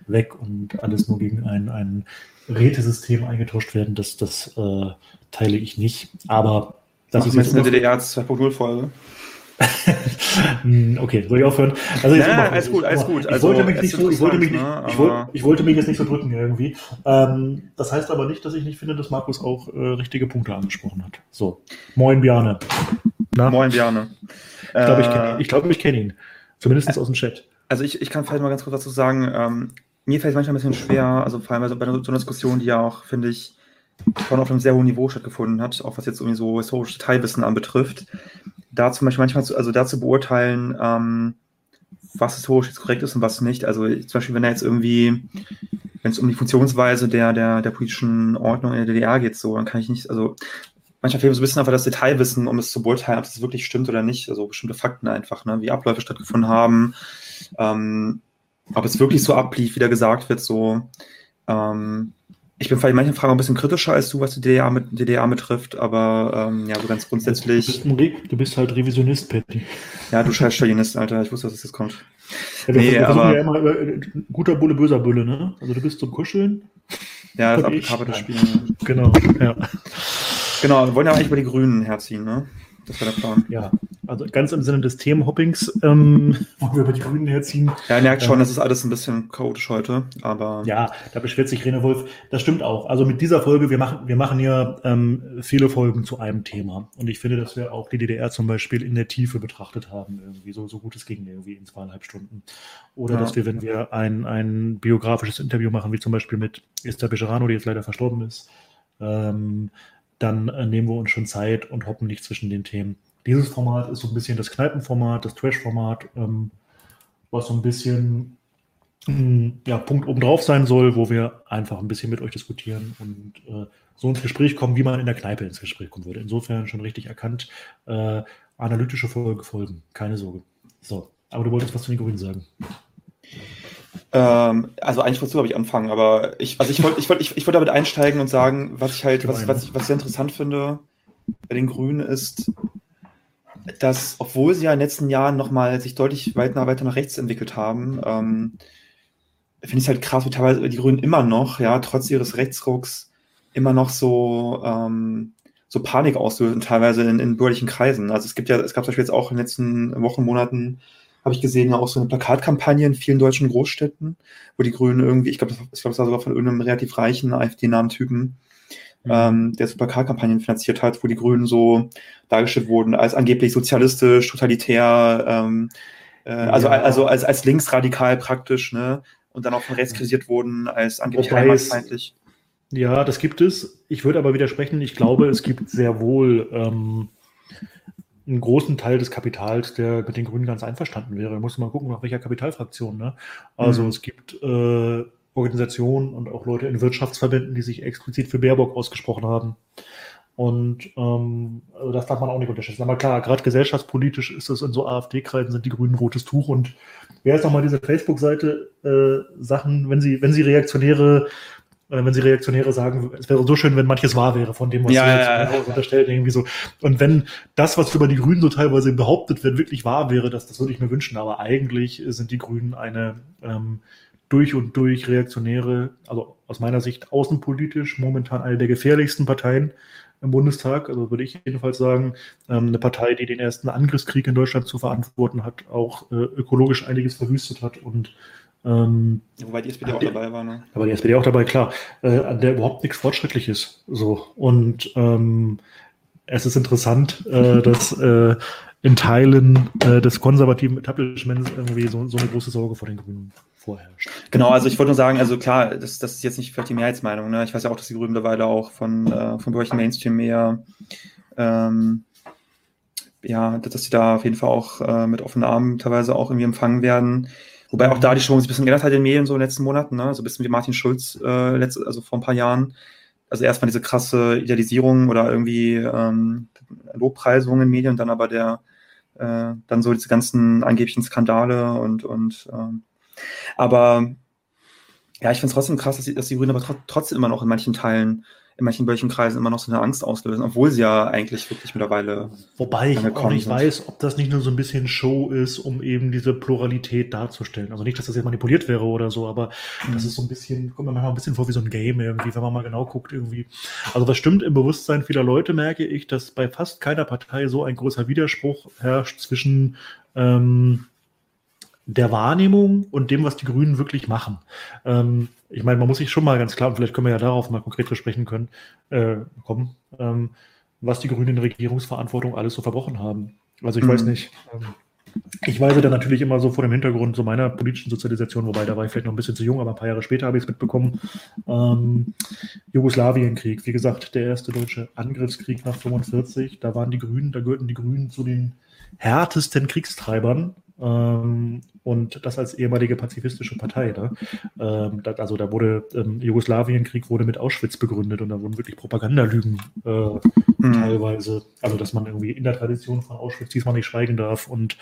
weg und alles nur gegen ein, ein Rätesystem eingetauscht werden, das, das äh, teile ich nicht. Aber das Machen ist jetzt eine DDR 2.0-Folge. Hm, okay, soll ich aufhören? Also jetzt nein, alles gut, alles gut. Ich, wollte mich nicht so, ich, wollte mich nicht, ich, wollte, ich wollte mich jetzt nicht so drücken irgendwie. Ähm, das heißt aber nicht, dass ich nicht finde, dass Markus auch äh, richtige Punkte angesprochen hat. So, moin Bjarne. Na? Moin Bjarne. Ich glaube, ich kenne ihn. Ich, glaub, ich kenn ihn. Zumindest äh, aus dem Chat. Also ich, ich kann vielleicht mal ganz kurz dazu sagen, ähm, mir fällt es manchmal ein bisschen schwer, also vor allem also bei so einer Diskussion, die ja auch, finde ich, schon auf einem sehr hohen Niveau stattgefunden hat, auch was jetzt irgendwie so historisches Detailwissen anbetrifft, da zum Beispiel manchmal zu, also da zu beurteilen, ähm, was historisch jetzt korrekt ist und was nicht. Also zum Beispiel, wenn da jetzt irgendwie, wenn es um die Funktionsweise der, der, der politischen Ordnung in der DDR geht, so, dann kann ich nicht, also manchmal fehlt so ein bisschen einfach das Detailwissen, um es zu beurteilen, ob das wirklich stimmt oder nicht. Also bestimmte Fakten einfach, ne, wie Abläufe stattgefunden haben, ähm, ob es wirklich so ablief, wie da gesagt wird, so. Ähm, ich bin vielleicht in manchen Fragen ein bisschen kritischer als du, was die DDR, mit, DDR betrifft, aber ähm, ja, so ganz grundsätzlich. Du bist, du bist halt Revisionist, Patty. Ja, du scheiß Stalinist, Alter. Ich wusste, dass das jetzt kommt. Ja, wir, nee, wir aber, ja immer äh, guter Bulle, böser Bulle, ne? Also du bist zum Kuscheln. Ja, das Applikable Spiel. Genau, ja. Genau, wir wollen ja eigentlich über die Grünen herziehen, ne? Das war der Plan. Ja, also ganz im Sinne des Themenhoppings, ähm, wo wir über die Grünen herziehen. Ja, ihr merkt schon, äh, das ist alles ein bisschen chaotisch heute, aber. Ja, da beschwert sich Rene Wolf. Das stimmt auch. Also mit dieser Folge, wir machen, wir machen ja ähm, viele Folgen zu einem Thema. Und ich finde, dass wir auch die DDR zum Beispiel in der Tiefe betrachtet haben, irgendwie so, so gut es ging, irgendwie in zweieinhalb Stunden. Oder ja. dass wir, wenn wir ein, ein biografisches Interview machen, wie zum Beispiel mit Esther Bejerano, die jetzt leider verstorben ist, ähm, dann äh, nehmen wir uns schon Zeit und hoppen nicht zwischen den Themen. Dieses Format ist so ein bisschen das Kneipenformat, das Trash-Format, ähm, was so ein bisschen mh, hm, ja, Punkt obendrauf sein soll, wo wir einfach ein bisschen mit euch diskutieren und äh, so ins Gespräch kommen, wie man in der Kneipe ins Gespräch kommen würde. Insofern schon richtig erkannt. Äh, analytische Folge folgen, keine Sorge. So, aber du wolltest was zu den Grünen sagen. Ähm, also eigentlich wozu habe ich anfangen, aber ich, also ich wollte ich wollt, ich, ich wollt damit einsteigen und sagen, was ich halt, was, was, ich, was ich sehr interessant finde bei den Grünen ist, dass, obwohl sie ja in den letzten Jahren nochmal sich deutlich weiter, weiter nach rechts entwickelt haben, ähm, finde ich es halt krass, wie teilweise die Grünen immer noch, ja, trotz ihres Rechtsrucks, immer noch so, ähm, so Panik auslösen, teilweise in, in bürgerlichen Kreisen. Also es gibt ja, es gab zum Beispiel jetzt auch in den letzten Wochen, Monaten habe ich gesehen, ja auch so eine Plakatkampagne in vielen deutschen Großstädten, wo die Grünen irgendwie, ich glaube, ich glaub, das war sogar von irgendeinem relativ reichen AfD-nahen Typen, mhm. Ähm, der so Plakatkampagnen finanziert hat, wo die Grünen so dargestellt wurden als angeblich sozialistisch, totalitär, ähm, äh, also, ja. also als, als linksradikal praktisch, ne? Und dann auch von rechts kritisiert wurden als angeblich heimatfeindlich. Ja, das gibt es. Ich würde aber widersprechen, ich glaube, es gibt sehr wohl ähm, einen großen Teil des Kapitals, der mit den Grünen ganz einverstanden wäre. Muss mal gucken, nach welcher Kapitalfraktion. Ne? Also mhm. es gibt äh, Organisationen und auch Leute in Wirtschaftsverbänden, die sich explizit für Baerbock ausgesprochen haben. Und ähm, also das darf man auch nicht unterschätzen. Aber klar, gerade gesellschaftspolitisch ist es in so AfD-Kreisen sind die Grünen rotes Tuch. Und wer ist nochmal diese Facebook-Seite äh, Sachen, wenn sie, wenn sie reaktionäre äh, wenn sie Reaktionäre sagen, es wäre so schön, wenn manches wahr wäre von dem, was ja, ja, ja. unterstellt, irgendwie so. Und wenn das, was über die Grünen so teilweise behauptet wird, wirklich wahr wäre, das, das würde ich mir wünschen. Aber eigentlich sind die Grünen eine ähm, durch und durch reaktionäre, also aus meiner Sicht außenpolitisch momentan eine der gefährlichsten Parteien im Bundestag. Also würde ich jedenfalls sagen, ähm, eine Partei, die den ersten Angriffskrieg in Deutschland zu verantworten hat, auch äh, ökologisch einiges verwüstet hat und ähm, Wobei die SPD auch dabei war, ne? Aber die SPD auch dabei, klar. Äh, an der überhaupt nichts Fortschrittliches. So. Und ähm, es ist interessant, äh, dass äh, in Teilen äh, des konservativen Establishments irgendwie so, so eine große Sorge vor den Grünen vorherrscht. Genau, also ich wollte nur sagen, also klar, das, das ist jetzt nicht vielleicht die Mehrheitsmeinung. Ne? Ich weiß ja auch, dass die Grünen mittlerweile auch von, äh, vom bürgerlichen Mainstream mehr, ähm, ja, dass sie da auf jeden Fall auch äh, mit offenen Armen teilweise auch irgendwie empfangen werden. Wobei auch da die Stimmung sich ein bisschen geändert hat in den Medien so in den letzten Monaten, ne? so ein bisschen wie Martin Schulz äh, letzt, also vor ein paar Jahren. Also erstmal diese krasse Idealisierung oder irgendwie ähm, Lobpreisung in Medien und dann aber der äh, dann so diese ganzen angeblichen Skandale und, und ähm, aber ja, ich finde es trotzdem krass, dass die, dass die Grünen aber trotzdem immer noch in manchen Teilen in manchen bölchen Kreisen immer noch so eine Angst auslösen, obwohl sie ja eigentlich wirklich mittlerweile. Wobei ich auch nicht sind. weiß, ob das nicht nur so ein bisschen Show ist, um eben diese Pluralität darzustellen. Also nicht, dass das jetzt manipuliert wäre oder so, aber mhm. das ist so ein bisschen, kommt mir manchmal ein bisschen vor wie so ein Game irgendwie, wenn man mal genau guckt irgendwie. Also das stimmt im Bewusstsein vieler Leute, merke ich, dass bei fast keiner Partei so ein großer Widerspruch herrscht zwischen ähm, der Wahrnehmung und dem, was die Grünen wirklich machen. Ähm, ich meine, man muss sich schon mal ganz klar, und vielleicht können wir ja darauf mal konkret besprechen können, äh, kommen, ähm, was die Grünen in Regierungsverantwortung alles so verbrochen haben. Also ich mhm. weiß nicht. Ähm, ich weise da natürlich immer so vor dem Hintergrund so meiner politischen Sozialisation, wobei da war ich vielleicht noch ein bisschen zu jung, aber ein paar Jahre später habe ich es mitbekommen. Ähm, Jugoslawienkrieg, wie gesagt, der erste deutsche Angriffskrieg nach 45, da waren die Grünen, da gehörten die Grünen zu den härtesten Kriegstreibern ähm, und das als ehemalige pazifistische Partei. Ne? Ähm, das, also da wurde, ähm, Jugoslawienkrieg wurde mit Auschwitz begründet und da wurden wirklich Propagandalügen äh, mhm. teilweise, also dass man irgendwie in der Tradition von Auschwitz diesmal nicht schweigen darf und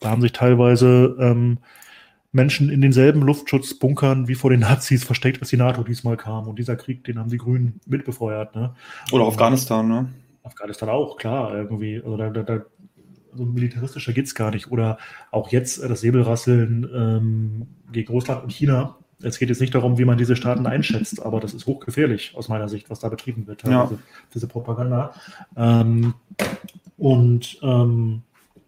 da haben sich teilweise ähm, Menschen in denselben Luftschutzbunkern wie vor den Nazis versteckt, als die NATO diesmal kam. Und dieser Krieg, den haben die Grünen mitbefeuert. Ne? Oder Afghanistan, ne? Afghanistan auch, klar, irgendwie. Also da, da, da so militaristischer geht es gar nicht. Oder auch jetzt äh, das Säbelrasseln ähm, gegen Russland und China. Es geht jetzt nicht darum, wie man diese Staaten einschätzt, aber das ist hochgefährlich aus meiner Sicht, was da betrieben wird, ja. diese, diese, Propaganda. Ähm, und ähm,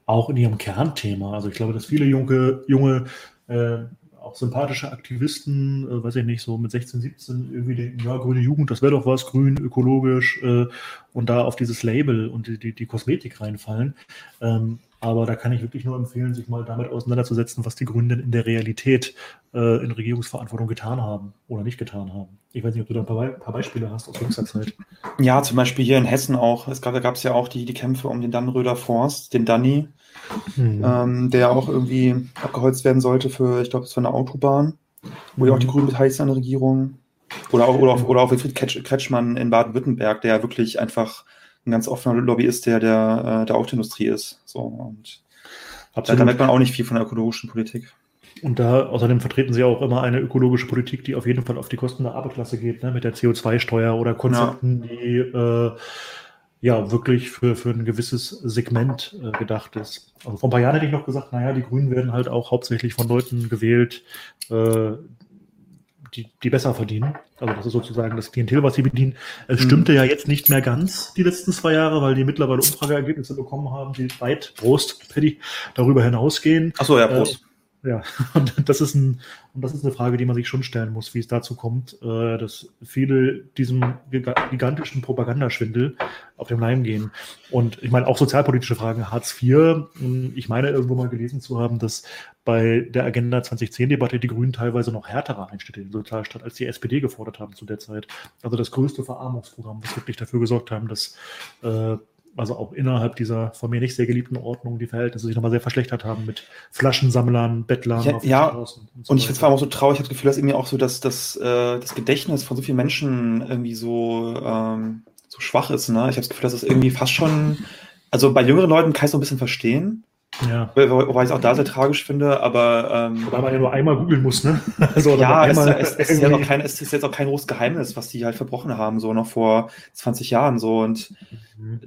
auch in ihrem Kernthema. Also ich glaube, dass viele junge, junge äh, auch sympathische Aktivisten, äh, weiß ich nicht, so mit 16, 17 irgendwie denken, ja, grüne Jugend, das wäre doch was, grün, ökologisch äh, und da auf dieses Label und die, die, die Kosmetik reinfallen. Ähm, aber da kann ich wirklich nur empfehlen, sich mal damit auseinanderzusetzen, was die Grünen denn in der Realität äh, in Regierungsverantwortung getan haben oder nicht getan haben. Ich weiß nicht, ob du da ein paar, Be paar Beispiele hast aus jüngster Zeit. Ja, zum Beispiel hier in Hessen auch. Es gab, da gab es ja auch die, die Kämpfe um den Dannröder Forst, den Danny, mhm. ähm, der auch irgendwie abgeholzt werden sollte für, ich glaube, es war eine Autobahn, wo ja auch die mhm. Grünen beteiligt sind an der Regierung. Oder auch, oder auch, oder auch Wilfried Kretschmann in Baden-Württemberg, der ja wirklich einfach ein ganz offener Lobbyist der, der, äh, der Autoindustrie ist. So, und Absolut. da merkt man auch nicht viel von der ökologischen Politik. Und da außerdem vertreten sie auch immer eine ökologische Politik, die auf jeden Fall auf die Kosten der Arbeitsklasse geht, ne? mit der CO2-Steuer oder Konzepten, ja. die äh, ja wirklich für, für ein gewisses Segment äh, gedacht ist. Also vor ein paar Jahren hätte ich noch gesagt, naja, die Grünen werden halt auch hauptsächlich von Leuten gewählt, äh, die, die besser verdienen. Also das ist sozusagen das Klientel, was sie bedienen. Es mhm. stimmte ja jetzt nicht mehr ganz die letzten zwei Jahre, weil die mittlerweile Umfrageergebnisse bekommen haben, die weit, Prost, Paddy, darüber hinausgehen. Achso, ja, Prost. Äh, ja, und das ist ein, und das ist eine Frage, die man sich schon stellen muss, wie es dazu kommt, äh, dass viele diesem gigantischen Propagandaschwindel auf den Leim gehen. Und ich meine, auch sozialpolitische Fragen, Hartz IV, hm, ich meine irgendwo mal gelesen zu haben, dass bei der Agenda 2010-Debatte die Grünen teilweise noch härtere Einschnitte in den Sozialstaat als die SPD gefordert haben zu der Zeit. Also das größte Verarmungsprogramm, das wirklich dafür gesorgt haben, dass äh, also auch innerhalb dieser von mir nicht sehr geliebten Ordnung die Verhältnisse sich nochmal sehr verschlechtert haben mit Flaschensammlern, Bettlern. Ja, ja. und, so und ich finde es auch so traurig, ich habe das Gefühl, dass irgendwie auch so, dass, dass äh, das Gedächtnis von so vielen Menschen irgendwie so, ähm, so schwach ist. Ne? Ich habe das Gefühl, dass das irgendwie fast schon, also bei jüngeren Leuten kann ich es so ein bisschen verstehen. Ja. Wobei ich es auch da sehr tragisch finde, aber. Ähm, Wobei man ja nur einmal googeln muss, ne? Also, ja, es, es, es, ist ja kein, es, ist jetzt auch kein großes Geheimnis, was die halt verbrochen haben, so noch vor 20 Jahren so. Und mhm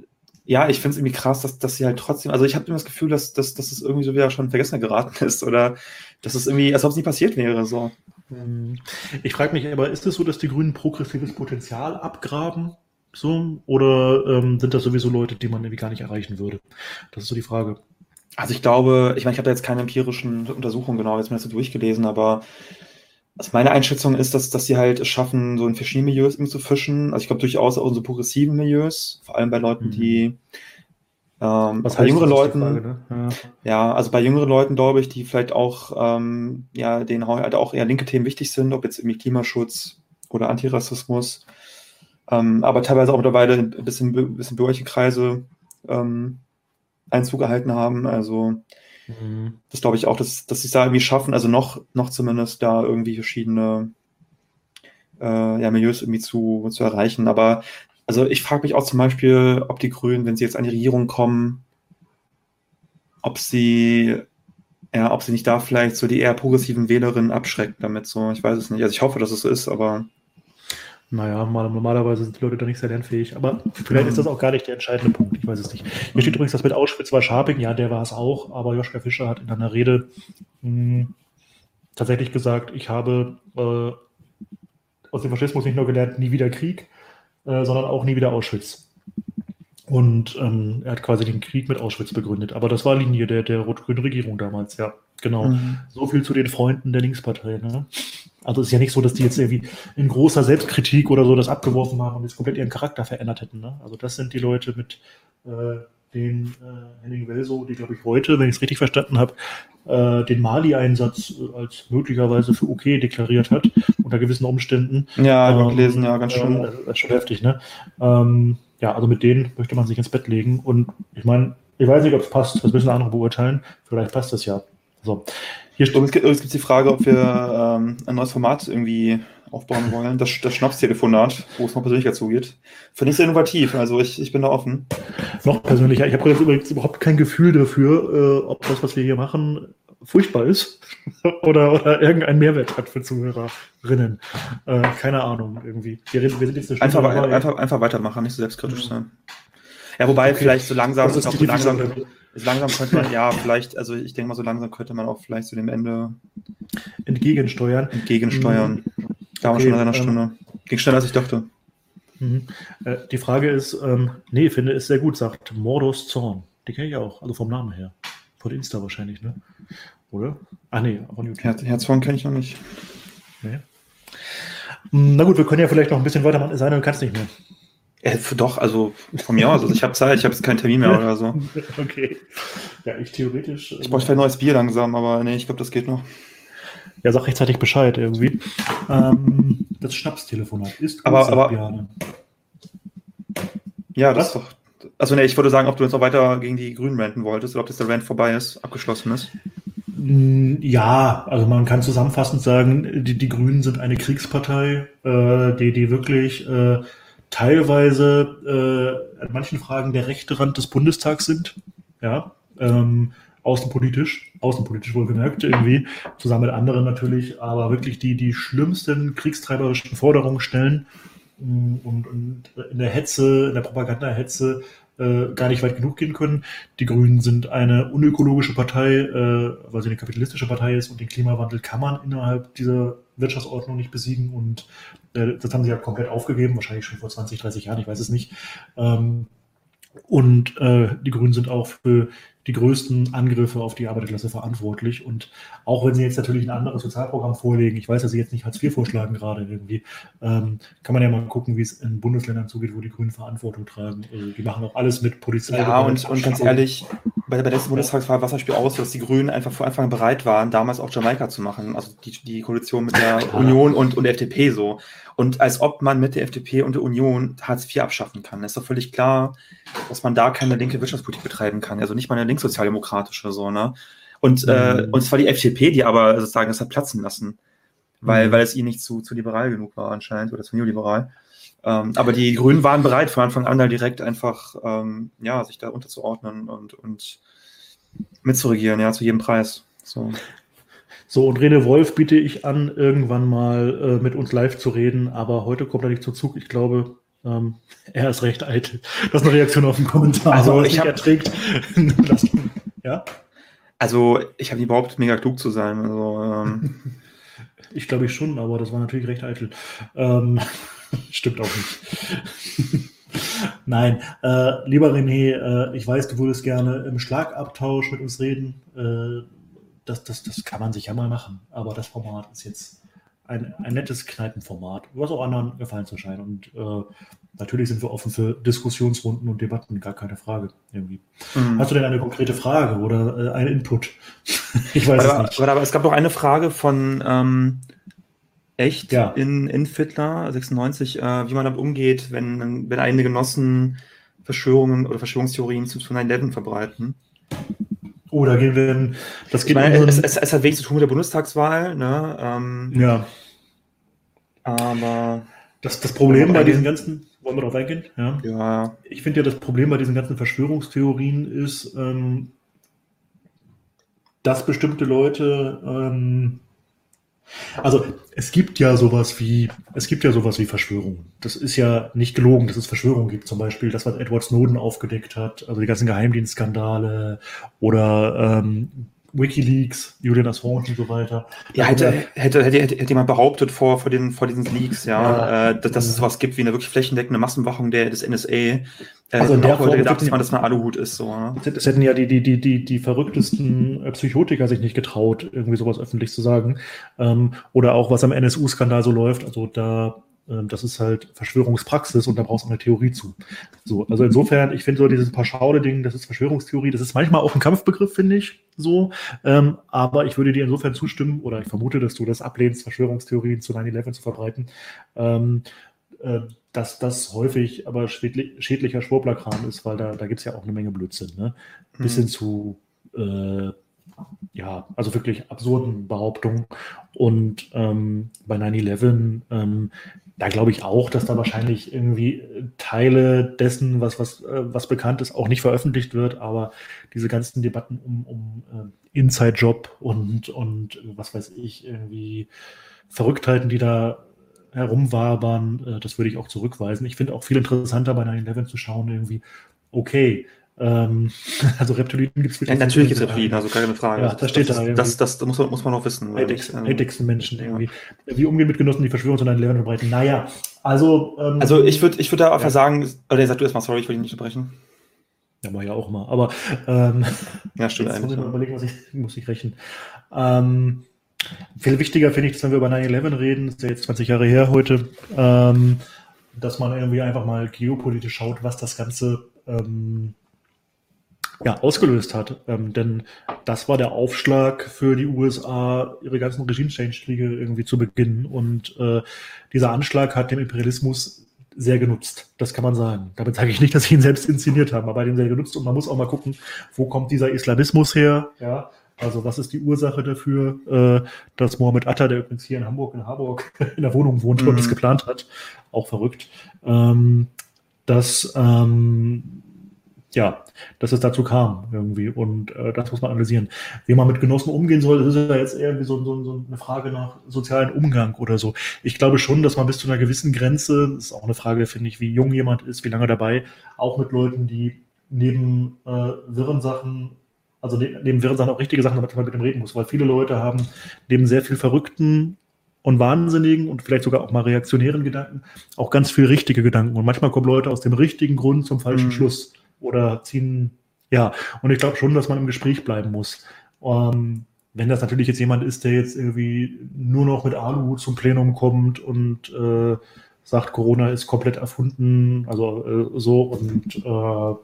ja, ich finde es irgendwie krass, dass, dass sie halt trotzdem, also ich habe immer das Gefühl, dass, dass, dass es irgendwie so wieder schon vergessen geraten ist oder dass es irgendwie, als ob es nie passiert wäre. So. Hm. Ich frage mich aber, ist es so, dass die Grünen progressives Potenzial abgraben? So? Oder ähm, sind das sowieso Leute, die man irgendwie gar nicht erreichen würde? Das ist so die Frage. Also ich glaube, ich meine, ich habe da jetzt keine empirischen Untersuchungen genau jetzt mir das so durchgelesen, aber also meine Einschätzung ist, dass, dass sie halt es schaffen, so in verschiedenen Milieus zu fischen. Also ich glaube durchaus auch in so progressiven Milieus, vor allem bei Leuten, mhm. die Ähm, Was bei jüngeren Leuten, Frage, ne? ja. ja. also bei jüngeren Leuten glaube ich, die vielleicht auch, ähm, ja, denen halt auch eher linke Themen wichtig sind, ob jetzt irgendwie Klimaschutz oder Antirassismus, ähm, aber teilweise auch mittlerweile ein bisschen, bisschen Bürgerkreise ähm, Einzug gehalten haben. Also mhm. das glaube ich auch, dass, dass sie es da irgendwie schaffen, also noch, noch zumindest da irgendwie verschiedene äh, ja, Milieus irgendwie zu, zu erreichen. Aber also ich frage mich auch zum Beispiel, ob die Grünen, wenn sie jetzt an die Regierung kommen, ob sie ja, ob sie nicht da vielleicht so die eher progressiven Wählerinnen abschrecken damit so. Ich weiß es nicht. Also ich hoffe, dass es so ist, aber naja, normalerweise sind die Leute da nicht sehr lernfähig, aber vielleicht ist das auch gar nicht der entscheidende Punkt. Ich weiß es nicht. Hier steht übrigens, das mit Auschwitz war Scharping, ja, der war es auch, aber Joschka Fischer hat in einer Rede mh, hm, tatsächlich gesagt, ich habe äh, aus dem Faschismus nicht nur gelernt, nie wieder Krieg, äh, sondern auch nie wieder Auschwitz. Und ähm, er hat quasi den Krieg mit Auschwitz begründet. Aber das war Linie der, der rot-grünen Regierung damals, ja. Genau. Mhm. So viel zu den Freunden der Linkspartei. Ne? Also es ist ja nicht so, dass die jetzt irgendwie in großer Selbstkritik oder so das abgeworfen haben und jetzt komplett ihren Charakter verändert hätten. Ne? Also das sind die Leute mit äh, den äh, Henning Welso, die glaube ich heute, wenn ich es richtig verstanden habe, äh, den Mali-Einsatz äh, als möglicherweise für okay deklariert hat, unter gewissen Umständen. Ja, ähm, gelesen, ja, ganz schön. das ist schon heftig, ne? Ähm, ja, also mit denen möchte man sich ins Bett legen und ich meine, ich weiß nicht, ob es passt, das müssen andere beurteilen. Vielleicht passt es ja. So. Hier steht, es gibt, es die Frage, ob wir ähm, ein neues Format irgendwie aufbauen wollen. Das, das Schnapstelefonat, wo es noch persönlicher zugeht. Finde ich sehr innovativ. Also ich, ich bin da offen. Noch persönlicher. Ich habe jetzt übrigens überhaupt kein Gefühl dafür, äh, ob das, was wir hier machen, furchtbar ist oder, oder irgendeinen Mehrwert hat für Zuhörerinnen. Äh, keine Ahnung, irgendwie. Wir, wir sind jetzt eine einfach, dabei, einfach, einfach weitermachen, nicht so selbstkritisch mhm. sein. Ja, wobei okay. vielleicht so langsam, das ist so langsam, so langsam könnte man, ja, vielleicht, also ich denke mal, so langsam könnte man auch vielleicht zu dem Ende entgegensteuern. Entgegensteuern. Mhm. Da okay, schon nach einer ähm, Stunde. Ging schneller, als ich dachte. Mhm. Äh, die Frage ist, ähm, nee, finde es sehr gut, sagt Mordos Zorn. Die kenne ich auch, also vom Namen her. Von Insta wahrscheinlich, ne? Oder? Ah, nee, von YouTube. Herr Zorn kenne ich noch nicht. Nee. Na gut, wir können ja vielleicht noch ein bisschen weitermachen. Sein, du kannst nicht mehr. Äh, doch, also von mir aus. Also ich habe Zeit, ich habe jetzt keinen Termin mehr oder so. Okay. Ja, ich theoretisch. Ich brauche vielleicht ein neues Bier langsam, aber nee, ich glaube, das geht noch. Ja, sag rechtzeitig Bescheid irgendwie. Ähm, das Schnapstelefonat ist aber, aber Björn. Ja, das Was? ist doch. Also ne, ich wollte sagen, ob du jetzt noch weiter gegen die Grünen ranten wolltest oder ob das der Rant vorbei ist, abgeschlossen ist. Mm, ja, also man kann zusammenfassend sagen, die, die Grünen sind eine Kriegspartei, äh, die, die wirklich äh, teilweise äh, an manchen Fragen der rechte Rand des Bundestags sind. Ja, ähm, außenpolitisch, außenpolitisch wohlgemerkt irgendwie, zusammen mit anderen natürlich, aber wirklich die, die schlimmsten kriegstreiberischen Forderungen stellen mm, und, und in der Hetze, in der Propagandahetze äh, gar nicht weit genug gehen können. Die Grünen sind eine unökologische Partei, äh, weil sie eine kapitalistische Partei ist und den Klimawandel kann man innerhalb dieser Wirtschaftsordnung nicht besiegen und äh, das haben sie ja komplett aufgegeben, wahrscheinlich schon vor 20, 30 Jahren, ich weiß es nicht. Ähm, und äh, die Grünen sind auch für die größten Angriffe auf die Arbeiterklasse verantwortlich. Und auch wenn Sie jetzt natürlich ein anderes Sozialprogramm vorlegen, ich weiß, dass Sie jetzt nicht Hartz IV vorschlagen gerade irgendwie, ähm, kann man ja mal gucken, wie es in Bundesländern zugeht, wo die Grünen Verantwortung tragen. Also die machen auch alles mit Polizei. Ja, und, und ganz ehrlich, bei der, bei letzten Bundestagswahl war es Beispiel aus, dass die Grünen einfach vor Anfang bereit waren, damals auch Jamaika zu machen. Also die, die Koalition mit der. Union und, und der FDP so. Und als ob man mit der FDP und der Union Hartz IV abschaffen kann. ist doch völlig klar, dass man da keine linke Wirtschaftspolitik betreiben kann. Also nicht mal eine linkssozialdemokratische so, ne? Und, äh, mhm. äh, und zwar die FDP, die aber sozusagen das hat platzen lassen. Weil, mhm. weil es ihnen nicht zu, zu liberal genug war anscheinend oder zu neoliberal. Ähm, aber die Grünen waren bereit, von Anfang an da direkt einfach ähm, ja, sich da unterzuordnen und, und mitzuregieren, ja, zu jedem Preis. So. So, und Rene Wolf biete ich an, irgendwann mal äh, mit uns live zu reden, aber heute kommt er nicht zu Zug. Ich glaube, ähm, er ist recht eitel. Das ist eine Reaktion auf den Kommentar. Also, ich habe erträgt. ja? Also, ich habe nie behauptet, mega klug zu sein. Also, ähm. ich glaube ich schon, aber das war natürlich recht eitel. Ähm, stimmt auch nicht. Nein, äh, lieber René, äh, ich weiß, du würdest gerne im Schlagabtausch mit uns reden. Äh, das, das, das kann man sich ja mal machen. Aber das Format ist jetzt ein, ein nettes Kneipenformat, was auch anderen gefallen zu scheinen. Und äh, natürlich sind wir offen für Diskussionsrunden und Debatten, gar keine Frage. Irgendwie. Mhm. Hast du denn eine konkrete Frage oder äh, einen Input? ich weiß aber, es nicht. Aber, aber, es gab noch eine Frage von ähm, Echt ja. in, in Fiddler 96, äh, wie man damit umgeht, wenn, wenn eigene Genossen Verschwörungen oder Verschwörungstheorien zu 9-11 verbreiten. Oh, da gehen wir in, das geht meine, es, es, es, hat wenig zu tun mit der Bundestagswahl, ne? Ähm, ja. Aber das, das Problem bei diesen ganzen, wollen wir darauf eingehen? Ja. ja. Ich finde ja, das Problem bei diesen ganzen Verschwörungstheorien ist, ähm, dass bestimmte Leute ähm, also es gibt ja sowas wie, es gibt ja sowas wie Verschwörungen. Das ist ja nicht gelogen, dass es Verschwörungen gibt. Zum Beispiel das, was Edward Snowden aufgedeckt hat, also die ganzen Geheimdienstskandale oder ähm, Wikileaks, Julian Assange und so weiter. Ja, hätte, hätte, hätte, hätte, hätte jemand behauptet vor, vor, den, vor diesen Leaks, ja, ja. Äh, dass, dass es sowas gibt wie eine wirklich flächendeckende Massenwachung der, des NSA. Äh, also in der Form gedacht, dass man das mal Aluhut ist. So, ne? Das hätten ja die, die, die, die, die verrücktesten äh, Psychotiker sich nicht getraut, irgendwie sowas öffentlich zu sagen. Ähm, oder auch, was am NSU-Skandal so läuft. Also da das ist halt Verschwörungspraxis und da brauchst du eine Theorie zu. So, also insofern, ich finde so dieses Pauschale-Ding, das ist Verschwörungstheorie, das ist manchmal auch ein Kampfbegriff, finde ich, so. Ähm, aber ich würde dir insofern zustimmen, oder ich vermute, dass du das ablehnst, Verschwörungstheorien zu 9-11 zu verbreiten, ähm, äh, dass das häufig aber schädlich, schädlicher Schwurblerkram ist, weil da, da gibt es ja auch eine Menge Blödsinn, ne? Bis mhm. hin zu äh, ja, also wirklich absurden Behauptungen. Und ähm, bei 9-11 ähm, da glaube ich auch, dass da wahrscheinlich irgendwie äh, Teile dessen, was, was, äh, was bekannt ist, auch nicht veröffentlicht wird, aber diese ganzen Debatten um, um äh, Inside-Job und, und was weiß ich, irgendwie Verrücktheiten, die da herumwabern, das würde ich auch zurückweisen. Ich finde auch viel interessanter bei 9-11 zu schauen, irgendwie, okay, ähm, also Reptilien gibt es wirklich. Ja, natürlich gibt es Reptilien, also keine Frage. Ja, das steht das, da. Irgendwie. Das, das, das muss, man, muss man noch wissen. Ältesten Menschen irgendwie. Wie umgehen mit Genossen, die Verschwörung zu einem Level verbreiten. Naja, also. Ähm, also ich würde ich würd da einfach ja. sagen, oder sag du erstmal, sorry, ich will dich nicht unterbrechen. Ja, war ja auch immer. Aber ähm, ja, stimmt jetzt. Muss ich mal überlegen, was ich muss ich rechnen. Ähm, viel wichtiger finde ich, dass wenn wir über 9-11 reden, ist ja jetzt 20 Jahre her heute, ähm, dass man irgendwie einfach mal geopolitisch schaut, was das Ganze ähm, ja, ausgelöst hat. Ähm, denn das war der Aufschlag für die USA, ihre ganzen Regime-Change-Kriege irgendwie zu beginnen. Und äh, dieser Anschlag hat dem Imperialismus sehr genutzt. Das kann man sagen. Damit sage ich nicht, dass sie ihn selbst inszeniert haben, aber den sehr genutzt. Und man muss auch mal gucken, wo kommt dieser Islamismus her? Ja, also was ist die Ursache dafür, äh, dass Mohammed Atta, der übrigens hier in Hamburg, in Harburg in der Wohnung wohnt mhm. und das geplant hat, auch verrückt, ähm, dass ähm, ja, dass es dazu kam irgendwie. Und äh, das muss man analysieren. Wie man mit Genossen umgehen soll, das ist ja jetzt irgendwie so, so, so eine Frage nach sozialen Umgang oder so. Ich glaube schon, dass man bis zu einer gewissen Grenze, das ist auch eine Frage, finde ich, wie jung jemand ist, wie lange dabei, auch mit Leuten, die neben äh, wirren Sachen, also ne, neben wirren Sachen auch richtige Sachen, damit man mit dem reden muss, weil viele Leute haben neben sehr viel Verrückten und wahnsinnigen und vielleicht sogar auch mal reaktionären Gedanken auch ganz viel richtige Gedanken. Und manchmal kommen Leute aus dem richtigen Grund zum falschen mhm. Schluss oder ziehen, ja, und ich glaube schon, dass man im Gespräch bleiben muss. Ähm, wenn das natürlich jetzt jemand ist, der jetzt irgendwie nur noch mit Alu zum Plenum kommt und äh, sagt, Corona ist komplett erfunden, also äh, so und äh,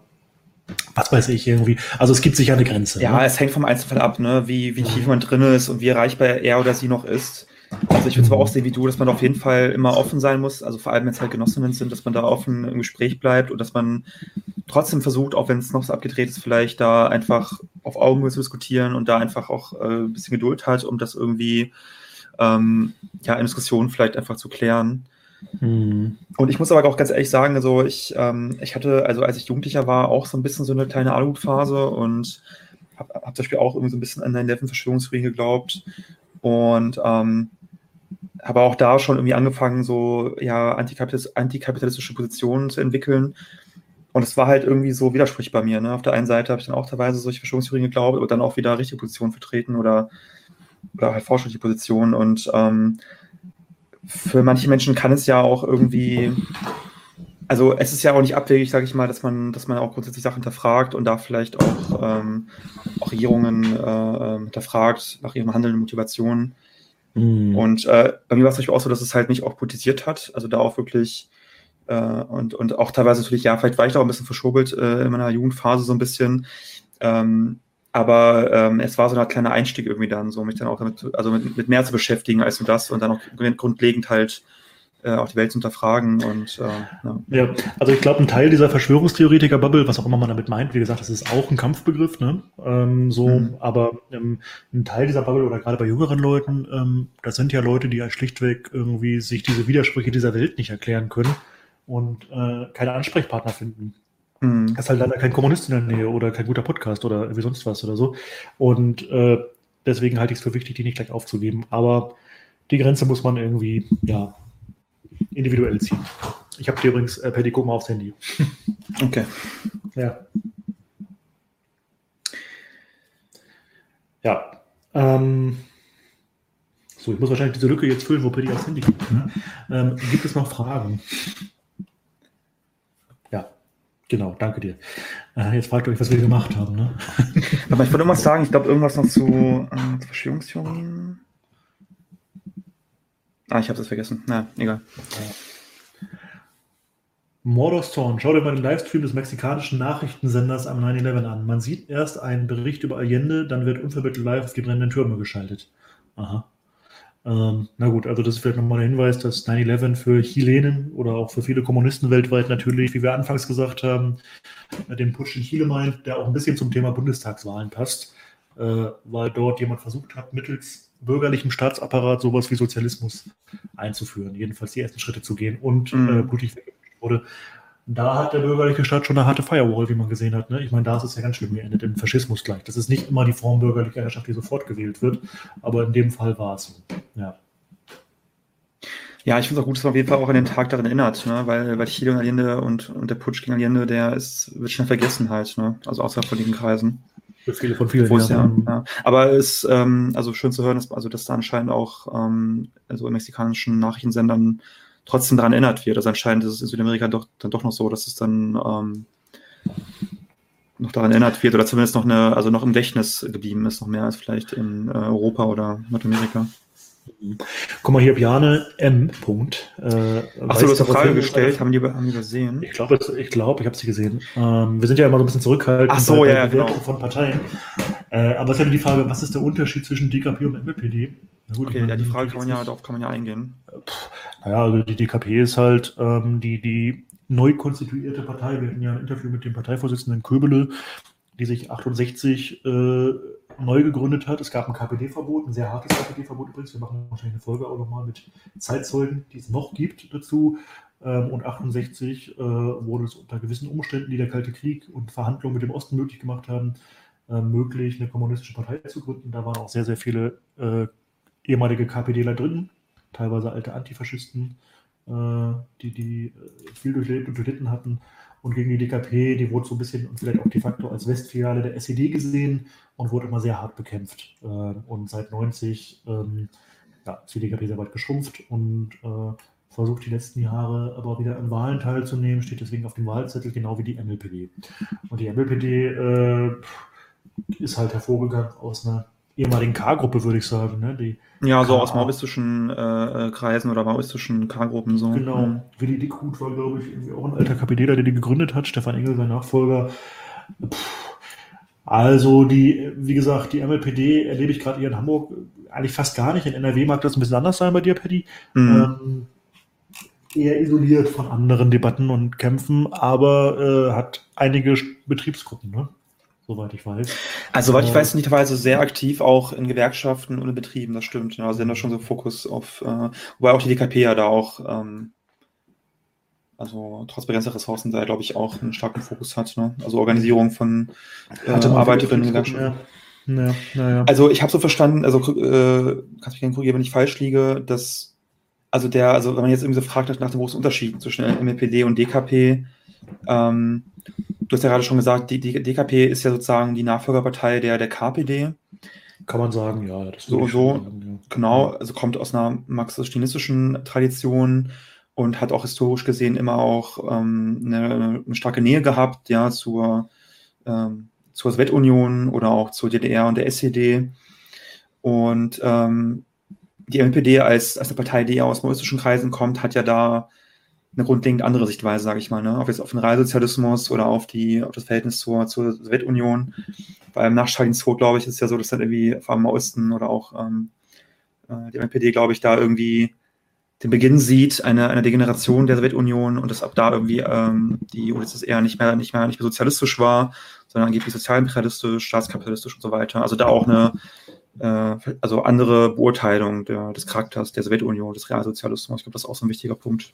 was weiß ich irgendwie. Also es gibt sicher eine Grenze. Ja, ne? es hängt vom Einzelfall ab, ne? wie, wie tief man drin ist und wie erreichbar er oder sie noch ist. Also ich würde zwar auch sehen wie du, dass man auf jeden Fall immer offen sein muss, also vor allem wenn es halt Genossinnen sind, dass man da offen im Gespräch bleibt und dass man trotzdem versucht, auch wenn es noch so abgedreht ist, vielleicht da einfach auf Augenhöhe zu diskutieren und da einfach auch äh, ein bisschen Geduld hat, um das irgendwie ähm, ja in Diskussionen vielleicht einfach zu klären. Mhm. Und ich muss aber auch ganz ehrlich sagen, also ich, ähm, ich hatte, also als ich Jugendlicher war, auch so ein bisschen so eine kleine Aluhutphase und habe hab zum Beispiel auch irgendwie so ein bisschen an Neffen Verschwörungstheorien geglaubt und ähm, habe auch da schon irgendwie angefangen, so ja antikapitalis antikapitalistische Positionen zu entwickeln. Und es war halt irgendwie so widersprüchlich bei mir. Ne? Auf der einen Seite habe ich dann auch teilweise solche Verschwörungstheorien geglaubt, aber dann auch wieder richtige Positionen vertreten oder, oder halt fortschrittliche Positionen. Und ähm, für manche Menschen kann es ja auch irgendwie, also es ist ja auch nicht abwegig, sage ich mal, dass man, dass man auch grundsätzlich Sachen hinterfragt und da vielleicht auch, ähm, auch Regierungen äh, ähm, hinterfragt nach ihrem Handeln und Motivationen. Mhm. Und äh, bei mir war es natürlich auch so, dass es halt mich auch politisiert hat. Also da auch wirklich äh, und, und auch teilweise natürlich, ja, vielleicht war ich da auch ein bisschen verschobelt äh, in meiner Jugendphase so ein bisschen. Ähm, aber ähm, es war so ein kleiner Einstieg irgendwie dann, so mich dann auch damit, also mit, mit mehr zu beschäftigen als nur das und dann auch grundlegend halt äh, auch die Welt zu hinterfragen und äh, ja. ja. also ich glaube, ein Teil dieser Verschwörungstheoretiker-Bubble, was auch immer man damit meint, wie gesagt, das ist auch ein Kampfbegriff, ne? Ähm, so, mhm. aber ähm, ein Teil dieser Bubble oder gerade bei jüngeren Leuten, ähm, das sind ja Leute, die ja schlichtweg irgendwie sich diese Widersprüche dieser Welt nicht erklären können und äh, keine Ansprechpartner finden. Mhm. Das ist halt leider kein Kommunist in der Nähe oder kein guter Podcast oder irgendwie sonst was oder so. Und äh, deswegen halte ich es für wichtig, die nicht gleich aufzugeben. Aber die Grenze muss man irgendwie, ja, individuell ziehen. Ich habe dir übrigens, äh, Paddy, guck mal aufs Handy. Okay. Ja. Ja. Ähm, so, ich muss wahrscheinlich diese Lücke jetzt füllen, wo Paddy aufs Handy guckt. Ne? Ähm, gibt es noch Fragen? Genau, danke dir. Äh, jetzt fragt euch, was wir gemacht haben. Ne? Aber ich wollte irgendwas sagen, ich glaube irgendwas noch zu, äh, zu Verschwörungstheorien. Ah, ich habe es vergessen. Na, egal. Mordor's Zorn. Schau dir mal den Livestream des mexikanischen Nachrichtensenders am 9-11 an. Man sieht erst einen Bericht über Allende, dann wird unvermittelt live auf die brennenden Türme geschaltet. Aha. Ähm, na gut, also das ist vielleicht nochmal der Hinweis, dass 9-11 für Chilenen oder auch für viele Kommunisten weltweit natürlich, wie wir anfangs gesagt haben, den Putsch in Chile meint, der auch ein bisschen zum Thema Bundestagswahlen passt, äh, weil dort jemand versucht hat, mittels bürgerlichem Staatsapparat sowas wie Sozialismus einzuführen, jedenfalls die ersten Schritte zu gehen und mhm. äh, blutig wurde da hat der bürgerliche Staat schon eine harte Firewall, wie man gesehen hat. Ne? Ich meine, da ist es ja ganz schlimm geendet im Faschismus gleich. Das ist nicht immer die Form bürgerlicher Herrschaft, die sofort gewählt wird, aber in dem Fall war es so. Ja. Ja, ich finde es auch gut, dass man auf jeden Fall auch an den Tag daran erinnert, ne? weil, weil Chile und Allende und, und der Putsch gegen Allende, der ist, wird schnell vergessen halt, ne? also außerhalb von diesen Kreisen. Für viele von vielen. Ja, ja, ja. Aber es ist ähm, also schön zu hören, dass, also, dass da anscheinend auch ähm, also in mexikanischen Nachrichtensendern trotzdem daran erinnert wird. Also anscheinend ist es in Südamerika doch, dann doch noch so, dass es dann ähm, noch daran erinnert wird oder zumindest noch eine, also noch im Gedächtnis geblieben ist, noch mehr als vielleicht in äh, Europa oder Nordamerika. Guck mal, hier Bjane M. Punkt. Äh, Achso, du hast eine Frage gestellt, haben die, haben die übersehen? Ich glaube, ich, glaub, ich habe sie gesehen. Ähm, wir sind ja immer so ein bisschen zurückhaltend Ach so, bei, ja, genau. von Parteien. Äh, aber es ist ja die Frage, was ist der Unterschied zwischen DKP und MLPD? gut, okay, ja, die Frage kann man ja, darauf kann man ja eingehen. Naja, also die DKP ist halt ähm, die, die neu konstituierte Partei. Wir hatten ja ein Interview mit dem Parteivorsitzenden Köbele, die sich 68 äh, neu gegründet hat. Es gab ein KPD-Verbot, ein sehr hartes KPD-Verbot übrigens. Wir machen wahrscheinlich eine Folge auch nochmal mit Zeitzeugen, die es noch gibt dazu. Ähm, und 68 äh, wurde es unter gewissen Umständen, die der Kalte Krieg und Verhandlungen mit dem Osten möglich gemacht haben, äh, möglich, eine kommunistische Partei zu gründen. Da waren auch sehr, sehr viele äh, ehemalige KPDler drin, teilweise alte Antifaschisten, die, die äh, viel durchlebt und durchlitten hatten. Und gegen die DKP, die wurde so ein bisschen und vielleicht auch de facto als Westfiliale der SED gesehen und wurde immer sehr hart bekämpft. Äh, und seit 90 ähm, ja, ist die DKP sehr weit geschrumpft und äh, versucht die letzten Jahre aber wieder an Wahlen teilzunehmen, steht deswegen auf dem Wahlzettel, genau wie die MLPD. Und die MLPD äh, ist halt hervorgegangen aus einer ehemaligen K-Gruppe, würde ich sagen. Ne? Die ja, so aus maoistischen äh, Kreisen oder maoistischen K-Gruppen. So. Genau. Mhm. Willi Dickhut war, glaube ich, irgendwie auch ein alter Kapitäler, der die gegründet hat. Stefan Engel, sein Nachfolger. Puh. Also, die, wie gesagt, die MLPD erlebe ich gerade hier in Hamburg eigentlich fast gar nicht. In NRW mag das ein bisschen anders sein bei dir, Paddy. Mhm. Ähm, eher isoliert von anderen Debatten und Kämpfen, aber äh, hat einige Betriebsgruppen. Ne? Soweit ich weiß. Also, soweit äh, ich weiß, sind die teilweise sehr aktiv auch in Gewerkschaften und in Betrieben, das stimmt. Ja, sie haben da schon so Fokus auf, äh, wobei auch die DKP ja da auch, ähm, also trotz begrenzter Ressourcen da, glaube ich, auch einen starken Fokus hat. Ne? Also Organisierung von äh, Arbeiterinnen und Gewerkschaften. Ja. Ja, ja. Also ich habe so verstanden, also äh, kannst mich gerne korrigieren, wenn ich falsch liege, dass also der, also wenn man jetzt irgendwie so fragt nach dem großen Unterschied zwischen MLPD und DKP, ähm, Du hast ja gerade schon gesagt, die, die DKP ist ja sozusagen die Nachfolgerpartei der, der KPD. Kann man sagen, ja. so, so sagen, ja. genau, also kommt aus einer marxistisch-leninistischen Tradition und hat auch historisch gesehen immer auch ähm, eine, eine, starke Nähe gehabt, ja, zur, ähm, zur Sowjetunion oder auch zur DDR und der SED. Und ähm, die MPD als, als eine Partei, die aus maoistischen Kreisen kommt, hat ja da eine grundlegend andere Sichtweise, sage ich mal, ne? auf jetzt auf den Realsozialismus oder auf die auf das Verhältnis zur, zur Sowjetunion. Beim nach Stalins glaube ich, ist ja so, dass dann irgendwie vor allem Maoisten oder auch ähm, äh, die MPD, glaube ich, da irgendwie den Beginn sieht, eine, eine Degeneration der Sowjetunion und dass ab da irgendwie ähm, die UdSSR nicht mehr, nicht mehr, nicht mehr sozialistisch war, sondern angeblich sozialimperialistisch, staatskapitalistisch und so weiter. Also da auch eine äh, also andere Beurteilung der, des Charakters der Sowjetunion, des Realsozialismus. Ich glaube, das ist auch so ein wichtiger Punkt.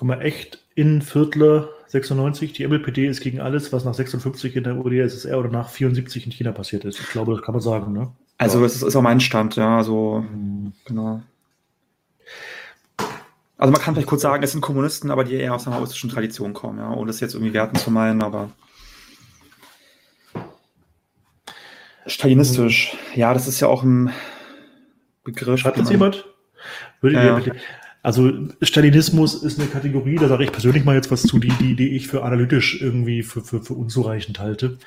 Guck mal, echt in Viertler 96, die MLPD ist gegen alles, was nach 56 in der UdSSR oder nach 74 in China passiert ist. Ich glaube, das kann man sagen, ne? Also, es ist auch mein Stand, ja, also, mhm. genau. Also, man kann vielleicht kurz sagen, es sind Kommunisten, aber die eher aus einer maoistischen Tradition kommen, ja, ohne das jetzt irgendwie werten zu meinen, aber. Stalinistisch, mhm. ja, das ist ja auch ein Begriff. Hat das jemand? Würde ja, ja. Also Stalinismus ist eine Kategorie, da sage ich persönlich mal jetzt was zu, die, die, die ich für analytisch irgendwie für, für, für unzureichend halte.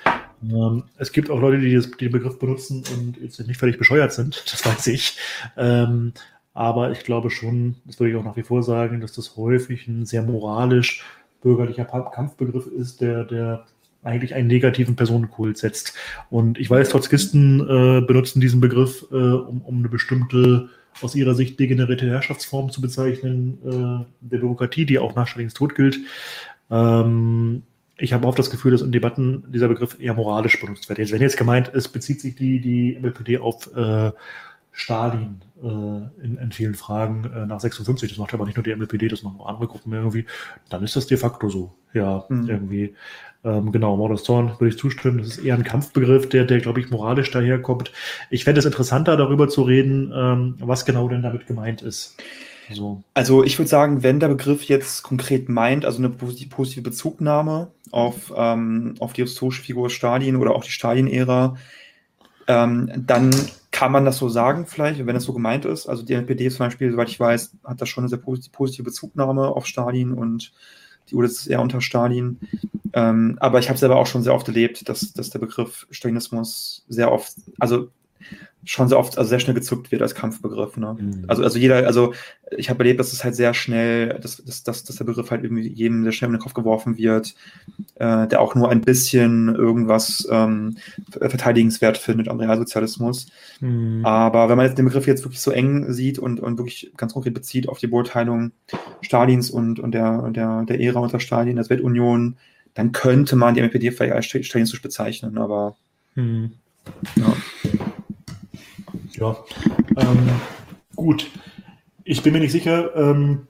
Ähm, es gibt auch Leute, die, das, den Begriff benutzen und jetzt nicht völlig bescheuert sind, das weiß ich. Ähm, aber ich glaube schon, das würde ich auch nach wie vor sagen, dass das häufig ein sehr moralisch bürgerlicher Kampfbegriff ist, der, der eigentlich einen negativen Personenkult setzt. Und ich weiß, Trotzkisten äh, benutzen diesen Begriff, äh, um, um eine bestimmte aus ihrer Sicht degenerierte Herrschaftsform zu bezeichnen, äh, der Bürokratie, die auch nach Stalins Tod gilt. Ähm, ich habe oft das Gefühl, dass in Debatten dieser Begriff eher moralisch benutzt wird. Wenn jetzt gemeint ist, bezieht sich die, die MLPD auf äh, Stalin äh, in, in, vielen Fragen äh, nach 56, das macht aber nicht nur die MLPD, das machen auch andere Gruppen irgendwie, dann ist das de facto so. Ja, mhm. irgendwie. Ähm, genau, Mord Zorn würde ich zustimmen. Das ist eher ein Kampfbegriff, der, der glaube ich, moralisch daherkommt. Ich fände es interessanter, darüber zu reden, ähm, was genau denn damit gemeint ist. So. Also ich würde sagen, wenn der Begriff jetzt konkret meint, also eine positive Bezugnahme auf, ähm, auf die historische Figur Stalin oder auch die Stalin-Ära, ähm, dann kann man das so sagen, vielleicht, wenn es so gemeint ist. Also die NPD zum Beispiel, soweit ich weiß, hat da schon eine sehr positive Bezugnahme auf Stalin und die UdSSR unter Stalin. Ähm, aber ich habe selber auch schon sehr oft erlebt, dass, dass der Begriff Stalinismus sehr oft, also schon sehr oft, also sehr schnell gezückt wird als Kampfbegriff. Ne? Mhm. Also, also jeder, also ich habe erlebt, dass es halt sehr schnell, dass, dass, dass, dass der Begriff halt irgendwie jedem sehr schnell in den Kopf geworfen wird, äh, der auch nur ein bisschen irgendwas ähm, verteidigenswert findet am Realsozialismus. Mhm. Aber wenn man jetzt den Begriff jetzt wirklich so eng sieht und, und wirklich ganz konkret bezieht auf die Beurteilung Stalins und, und der, der, der Ära unter Stalin, der Sowjetunion, dann könnte man die MPD vielleicht als stalinistisch bezeichnen, aber mhm. ja. Ja, ähm, gut. Ich bin mir nicht sicher. Ähm,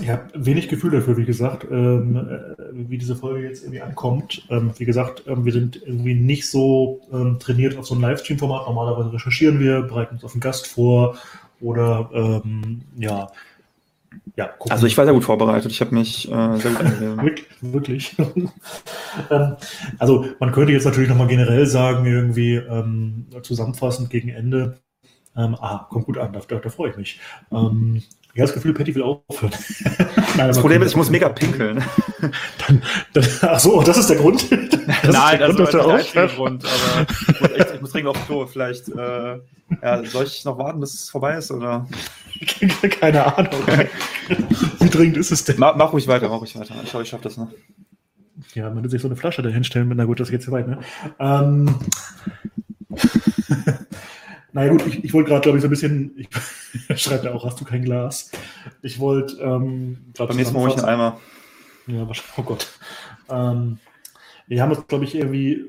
ich habe wenig Gefühl dafür, wie gesagt, ähm, äh, wie diese Folge jetzt irgendwie ankommt. Ähm, wie gesagt, ähm, wir sind irgendwie nicht so ähm, trainiert auf so ein Livestream-Format. Normalerweise recherchieren wir, bereiten uns auf einen Gast vor oder ähm, ja, ja, also ich war sehr gut vorbereitet. Ich habe mich äh, sehr gut wirklich. wirklich. ähm, also man könnte jetzt natürlich nochmal generell sagen, irgendwie ähm, zusammenfassend gegen Ende. Ähm, ah, kommt gut an, da, da, da freue ich mich. Ähm, ich habe das Gefühl, Patty will aufhören. Nein, das Problem ist, ich muss mega pinkeln. dann, dann, ach so, das ist der Grund. Das Nein, das ist der einzige Grund, aber ich muss, echt, ich muss dringend aufs Klo. Vielleicht äh, ja, soll ich noch warten, bis es vorbei ist? Oder? Keine Ahnung. Wie dringend ist es denn? Mach, mach ruhig weiter, mach ruhig weiter. Ich glaube, ich schaffe das noch. Ja, man würde sich so eine Flasche da hinstellen, na gut, das geht zu weit, ne? Ähm. Naja gut, ich, ich wollte gerade, glaube ich, so ein bisschen, ich schreibe ja auch, hast du kein Glas? Ich wollte, ähm, Beim nächsten Mal hole ich einen Eimer. Ja, wahrscheinlich, oh Gott. Ähm, wir haben uns, glaube ich, irgendwie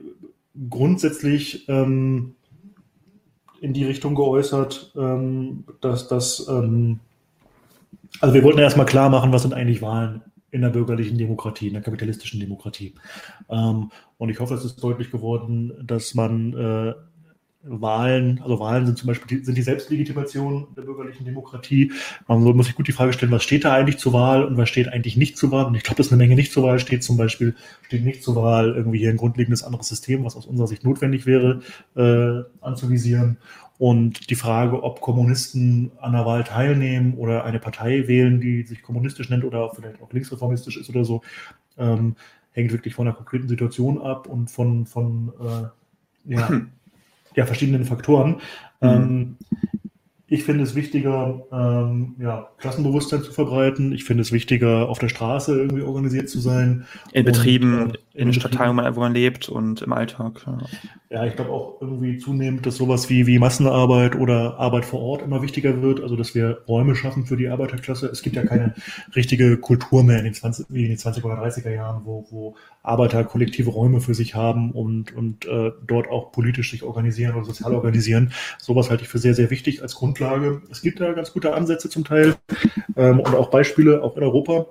grundsätzlich ähm, in die Richtung geäußert, ähm, dass das, ähm, also wir wollten erstmal klar machen, was sind eigentlich Wahlen in der bürgerlichen Demokratie, in der kapitalistischen Demokratie. Ähm, und ich hoffe, es ist deutlich geworden, dass man äh, Wahlen, also Wahlen sind zum Beispiel die, sind die Selbstlegitimation der bürgerlichen Demokratie. Man muss sich gut die Frage stellen, was steht da eigentlich zur Wahl und was steht eigentlich nicht zur Wahl? Und ich glaube, dass eine Menge nicht zur Wahl steht. Zum Beispiel steht nicht zur Wahl irgendwie hier ein grundlegendes anderes System, was aus unserer Sicht notwendig wäre, äh, anzuvisieren. Und die Frage, ob Kommunisten an der Wahl teilnehmen oder eine Partei wählen, die sich kommunistisch nennt oder vielleicht auch linksreformistisch ist oder so, ähm, hängt wirklich von der konkreten Situation ab und von, von äh, ja, ja, verschiedenen Faktoren. Mhm. Ähm, ich finde es wichtiger, ähm, ja, Klassenbewusstsein zu verbreiten. Ich finde es wichtiger, auf der Straße irgendwie organisiert zu sein. In Betrieben, und, äh, in, in Stadtteilen, wo man lebt und im Alltag. Ja, ja ich glaube auch irgendwie zunehmend, dass sowas wie, wie Massenarbeit oder Arbeit vor Ort immer wichtiger wird. Also, dass wir Räume schaffen für die Arbeiterklasse. Es gibt ja keine richtige Kultur mehr in den 20, wie in den 20er oder 30er Jahren, wo, wo Arbeiter kollektive Räume für sich haben und, und äh, dort auch politisch sich organisieren oder sozial organisieren. Sowas halte ich für sehr, sehr wichtig als Grund Grundlage. Es gibt da ganz gute Ansätze zum Teil ähm, und auch Beispiele, auch in Europa.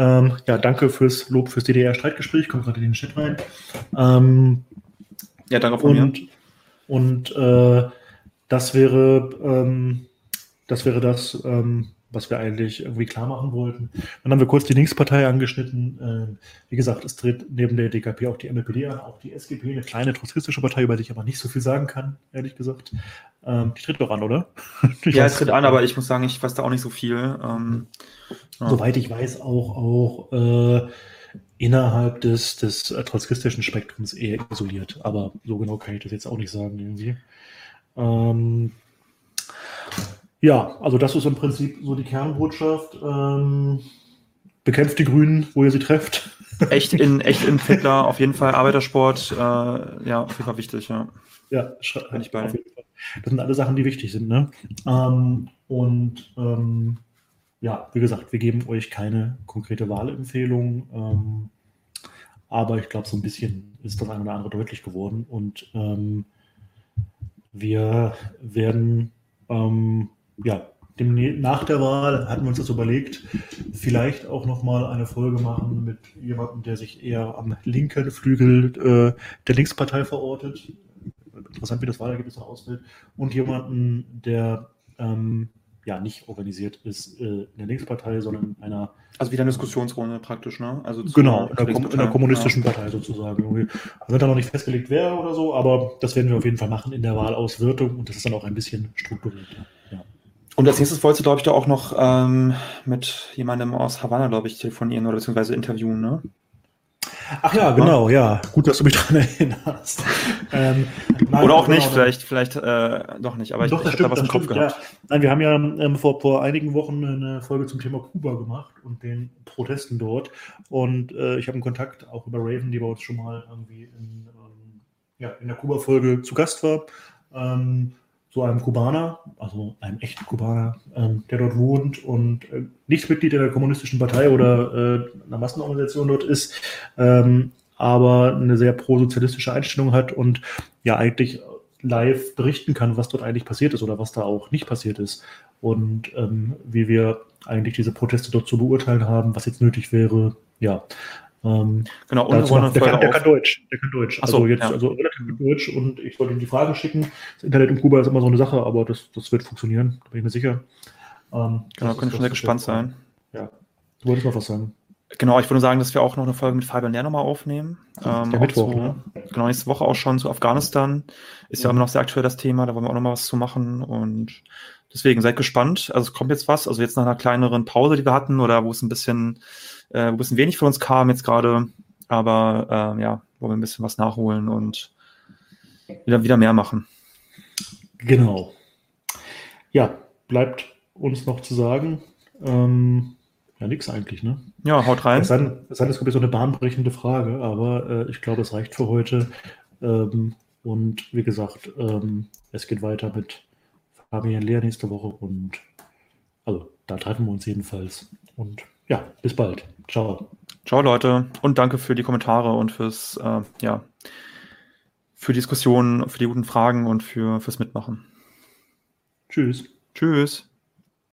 Ähm, ja, danke fürs Lob fürs DDR-Streitgespräch. Kommt gerade in den Chat rein. Ähm, ja, danke von und, mir. Und äh, das wäre ähm, das wäre das, ähm, was wir eigentlich irgendwie klar machen wollten. Dann haben wir kurz die Linkspartei angeschnitten. Äh, wie gesagt, es tritt neben der DKP auch die MLPD an, auch die SGP, eine kleine trotzkistische Partei, über die ich aber nicht so viel sagen kann, ehrlich gesagt. Ähm, die tritt doch an, oder? ja, es tritt an, aber ich muss sagen, ich weiß da auch nicht so viel. Ähm, ja. Soweit ich weiß, auch, auch äh, innerhalb des, des trotzkistischen Spektrums eher isoliert. Aber so genau kann ich das jetzt auch nicht sagen, irgendwie. Ähm, ja, also das ist im Prinzip so die Kernbotschaft. Ähm, bekämpft die Grünen, wo ihr sie trefft. Echt in, echt in Fittler, auf jeden Fall Arbeitersport, äh, ja, auf jeden Fall wichtig, ja. Ja, bin ich bei. Das sind alle Sachen, die wichtig sind, ne? Ähm, und ähm, ja, wie gesagt, wir geben euch keine konkrete Wahlempfehlung, ähm, aber ich glaube, so ein bisschen ist das eine oder andere deutlich geworden und ähm, wir werden ähm, ja, dem, nach der Wahl hatten wir uns das überlegt, vielleicht auch nochmal eine Folge machen mit jemandem, der sich eher am linken Flügel äh, der Linkspartei verortet. Interessant, wie das Wahlergebnis noch ausfällt. Und jemanden, der ähm, ja nicht organisiert ist äh, in der Linkspartei, sondern in einer. Also wieder eine Diskussionsrunde praktisch, ne? Also genau, in der, in der kommunistischen ja. Partei sozusagen. Irgendwie. Wird da noch nicht festgelegt, wer oder so, aber das werden wir auf jeden Fall machen in der Wahlauswirtung und das ist dann auch ein bisschen strukturiert. Ja. Und als nächstes wolltest du, glaube ich, da auch noch ähm, mit jemandem aus Havanna, glaube ich, telefonieren oder beziehungsweise interviewen, ne? Ach ja, genau, ja. Gut, dass du mich daran erinnerst. ähm, nein, Oder auch genau, nicht, vielleicht, vielleicht äh, doch nicht, aber doch, ich, ich habe da was im Kopf gehabt. Ja. Nein, wir haben ja ähm, vor, vor einigen Wochen eine Folge zum Thema Kuba gemacht und den Protesten dort. Und äh, ich habe einen Kontakt auch über Raven, die bei uns schon mal irgendwie in, ähm, ja, in der Kuba-Folge zu Gast war. Ähm, so einem Kubaner, also einem echten Kubaner, ähm, der dort wohnt und äh, nicht Mitglied der kommunistischen Partei oder äh, einer Massenorganisation dort ist, ähm, aber eine sehr prosozialistische Einstellung hat und ja eigentlich live berichten kann, was dort eigentlich passiert ist oder was da auch nicht passiert ist und ähm, wie wir eigentlich diese Proteste dort zu beurteilen haben, was jetzt nötig wäre. Ja, ähm, genau, und dazu, der, kann, der kann Deutsch. Der kann Deutsch. So, also jetzt ja. also relativ gut Deutsch und ich wollte ihm die Fragen schicken. Das Internet in Kuba ist immer so eine Sache, aber das, das wird funktionieren, da bin ich mir sicher. Ähm, genau, können schon sehr gespannt sein. Ja. Du wolltest noch was sagen. Genau, ich würde sagen, dass wir auch noch eine Folge mit Fabian Lehr nochmal aufnehmen. Ähm, der Mittwoch, zu, ne? Genau, nächste Woche auch schon zu Afghanistan. Ist ja, ja immer noch sehr aktuell das Thema, da wollen wir auch nochmal was zu machen und deswegen seid gespannt. Also es kommt jetzt was, also jetzt nach einer kleineren Pause, die wir hatten oder wo es ein bisschen äh, wo ein bisschen wenig von uns kam jetzt gerade. Aber äh, ja, wollen wir ein bisschen was nachholen und wieder, wieder mehr machen. Genau. Ja, bleibt uns noch zu sagen. Ähm, ja, nix eigentlich, ne? Ja, haut rein. Es sei denn, es ist so eine bahnbrechende Frage, aber äh, ich glaube, es reicht für heute. Ähm, und wie gesagt, ähm, es geht weiter mit Fabian Lehr nächste Woche und also da treffen wir uns jedenfalls. Und ja, bis bald. Ciao. Ciao, Leute. Und danke für die Kommentare und fürs, äh, ja, für Diskussionen, für die guten Fragen und für, fürs Mitmachen. Tschüss. Tschüss.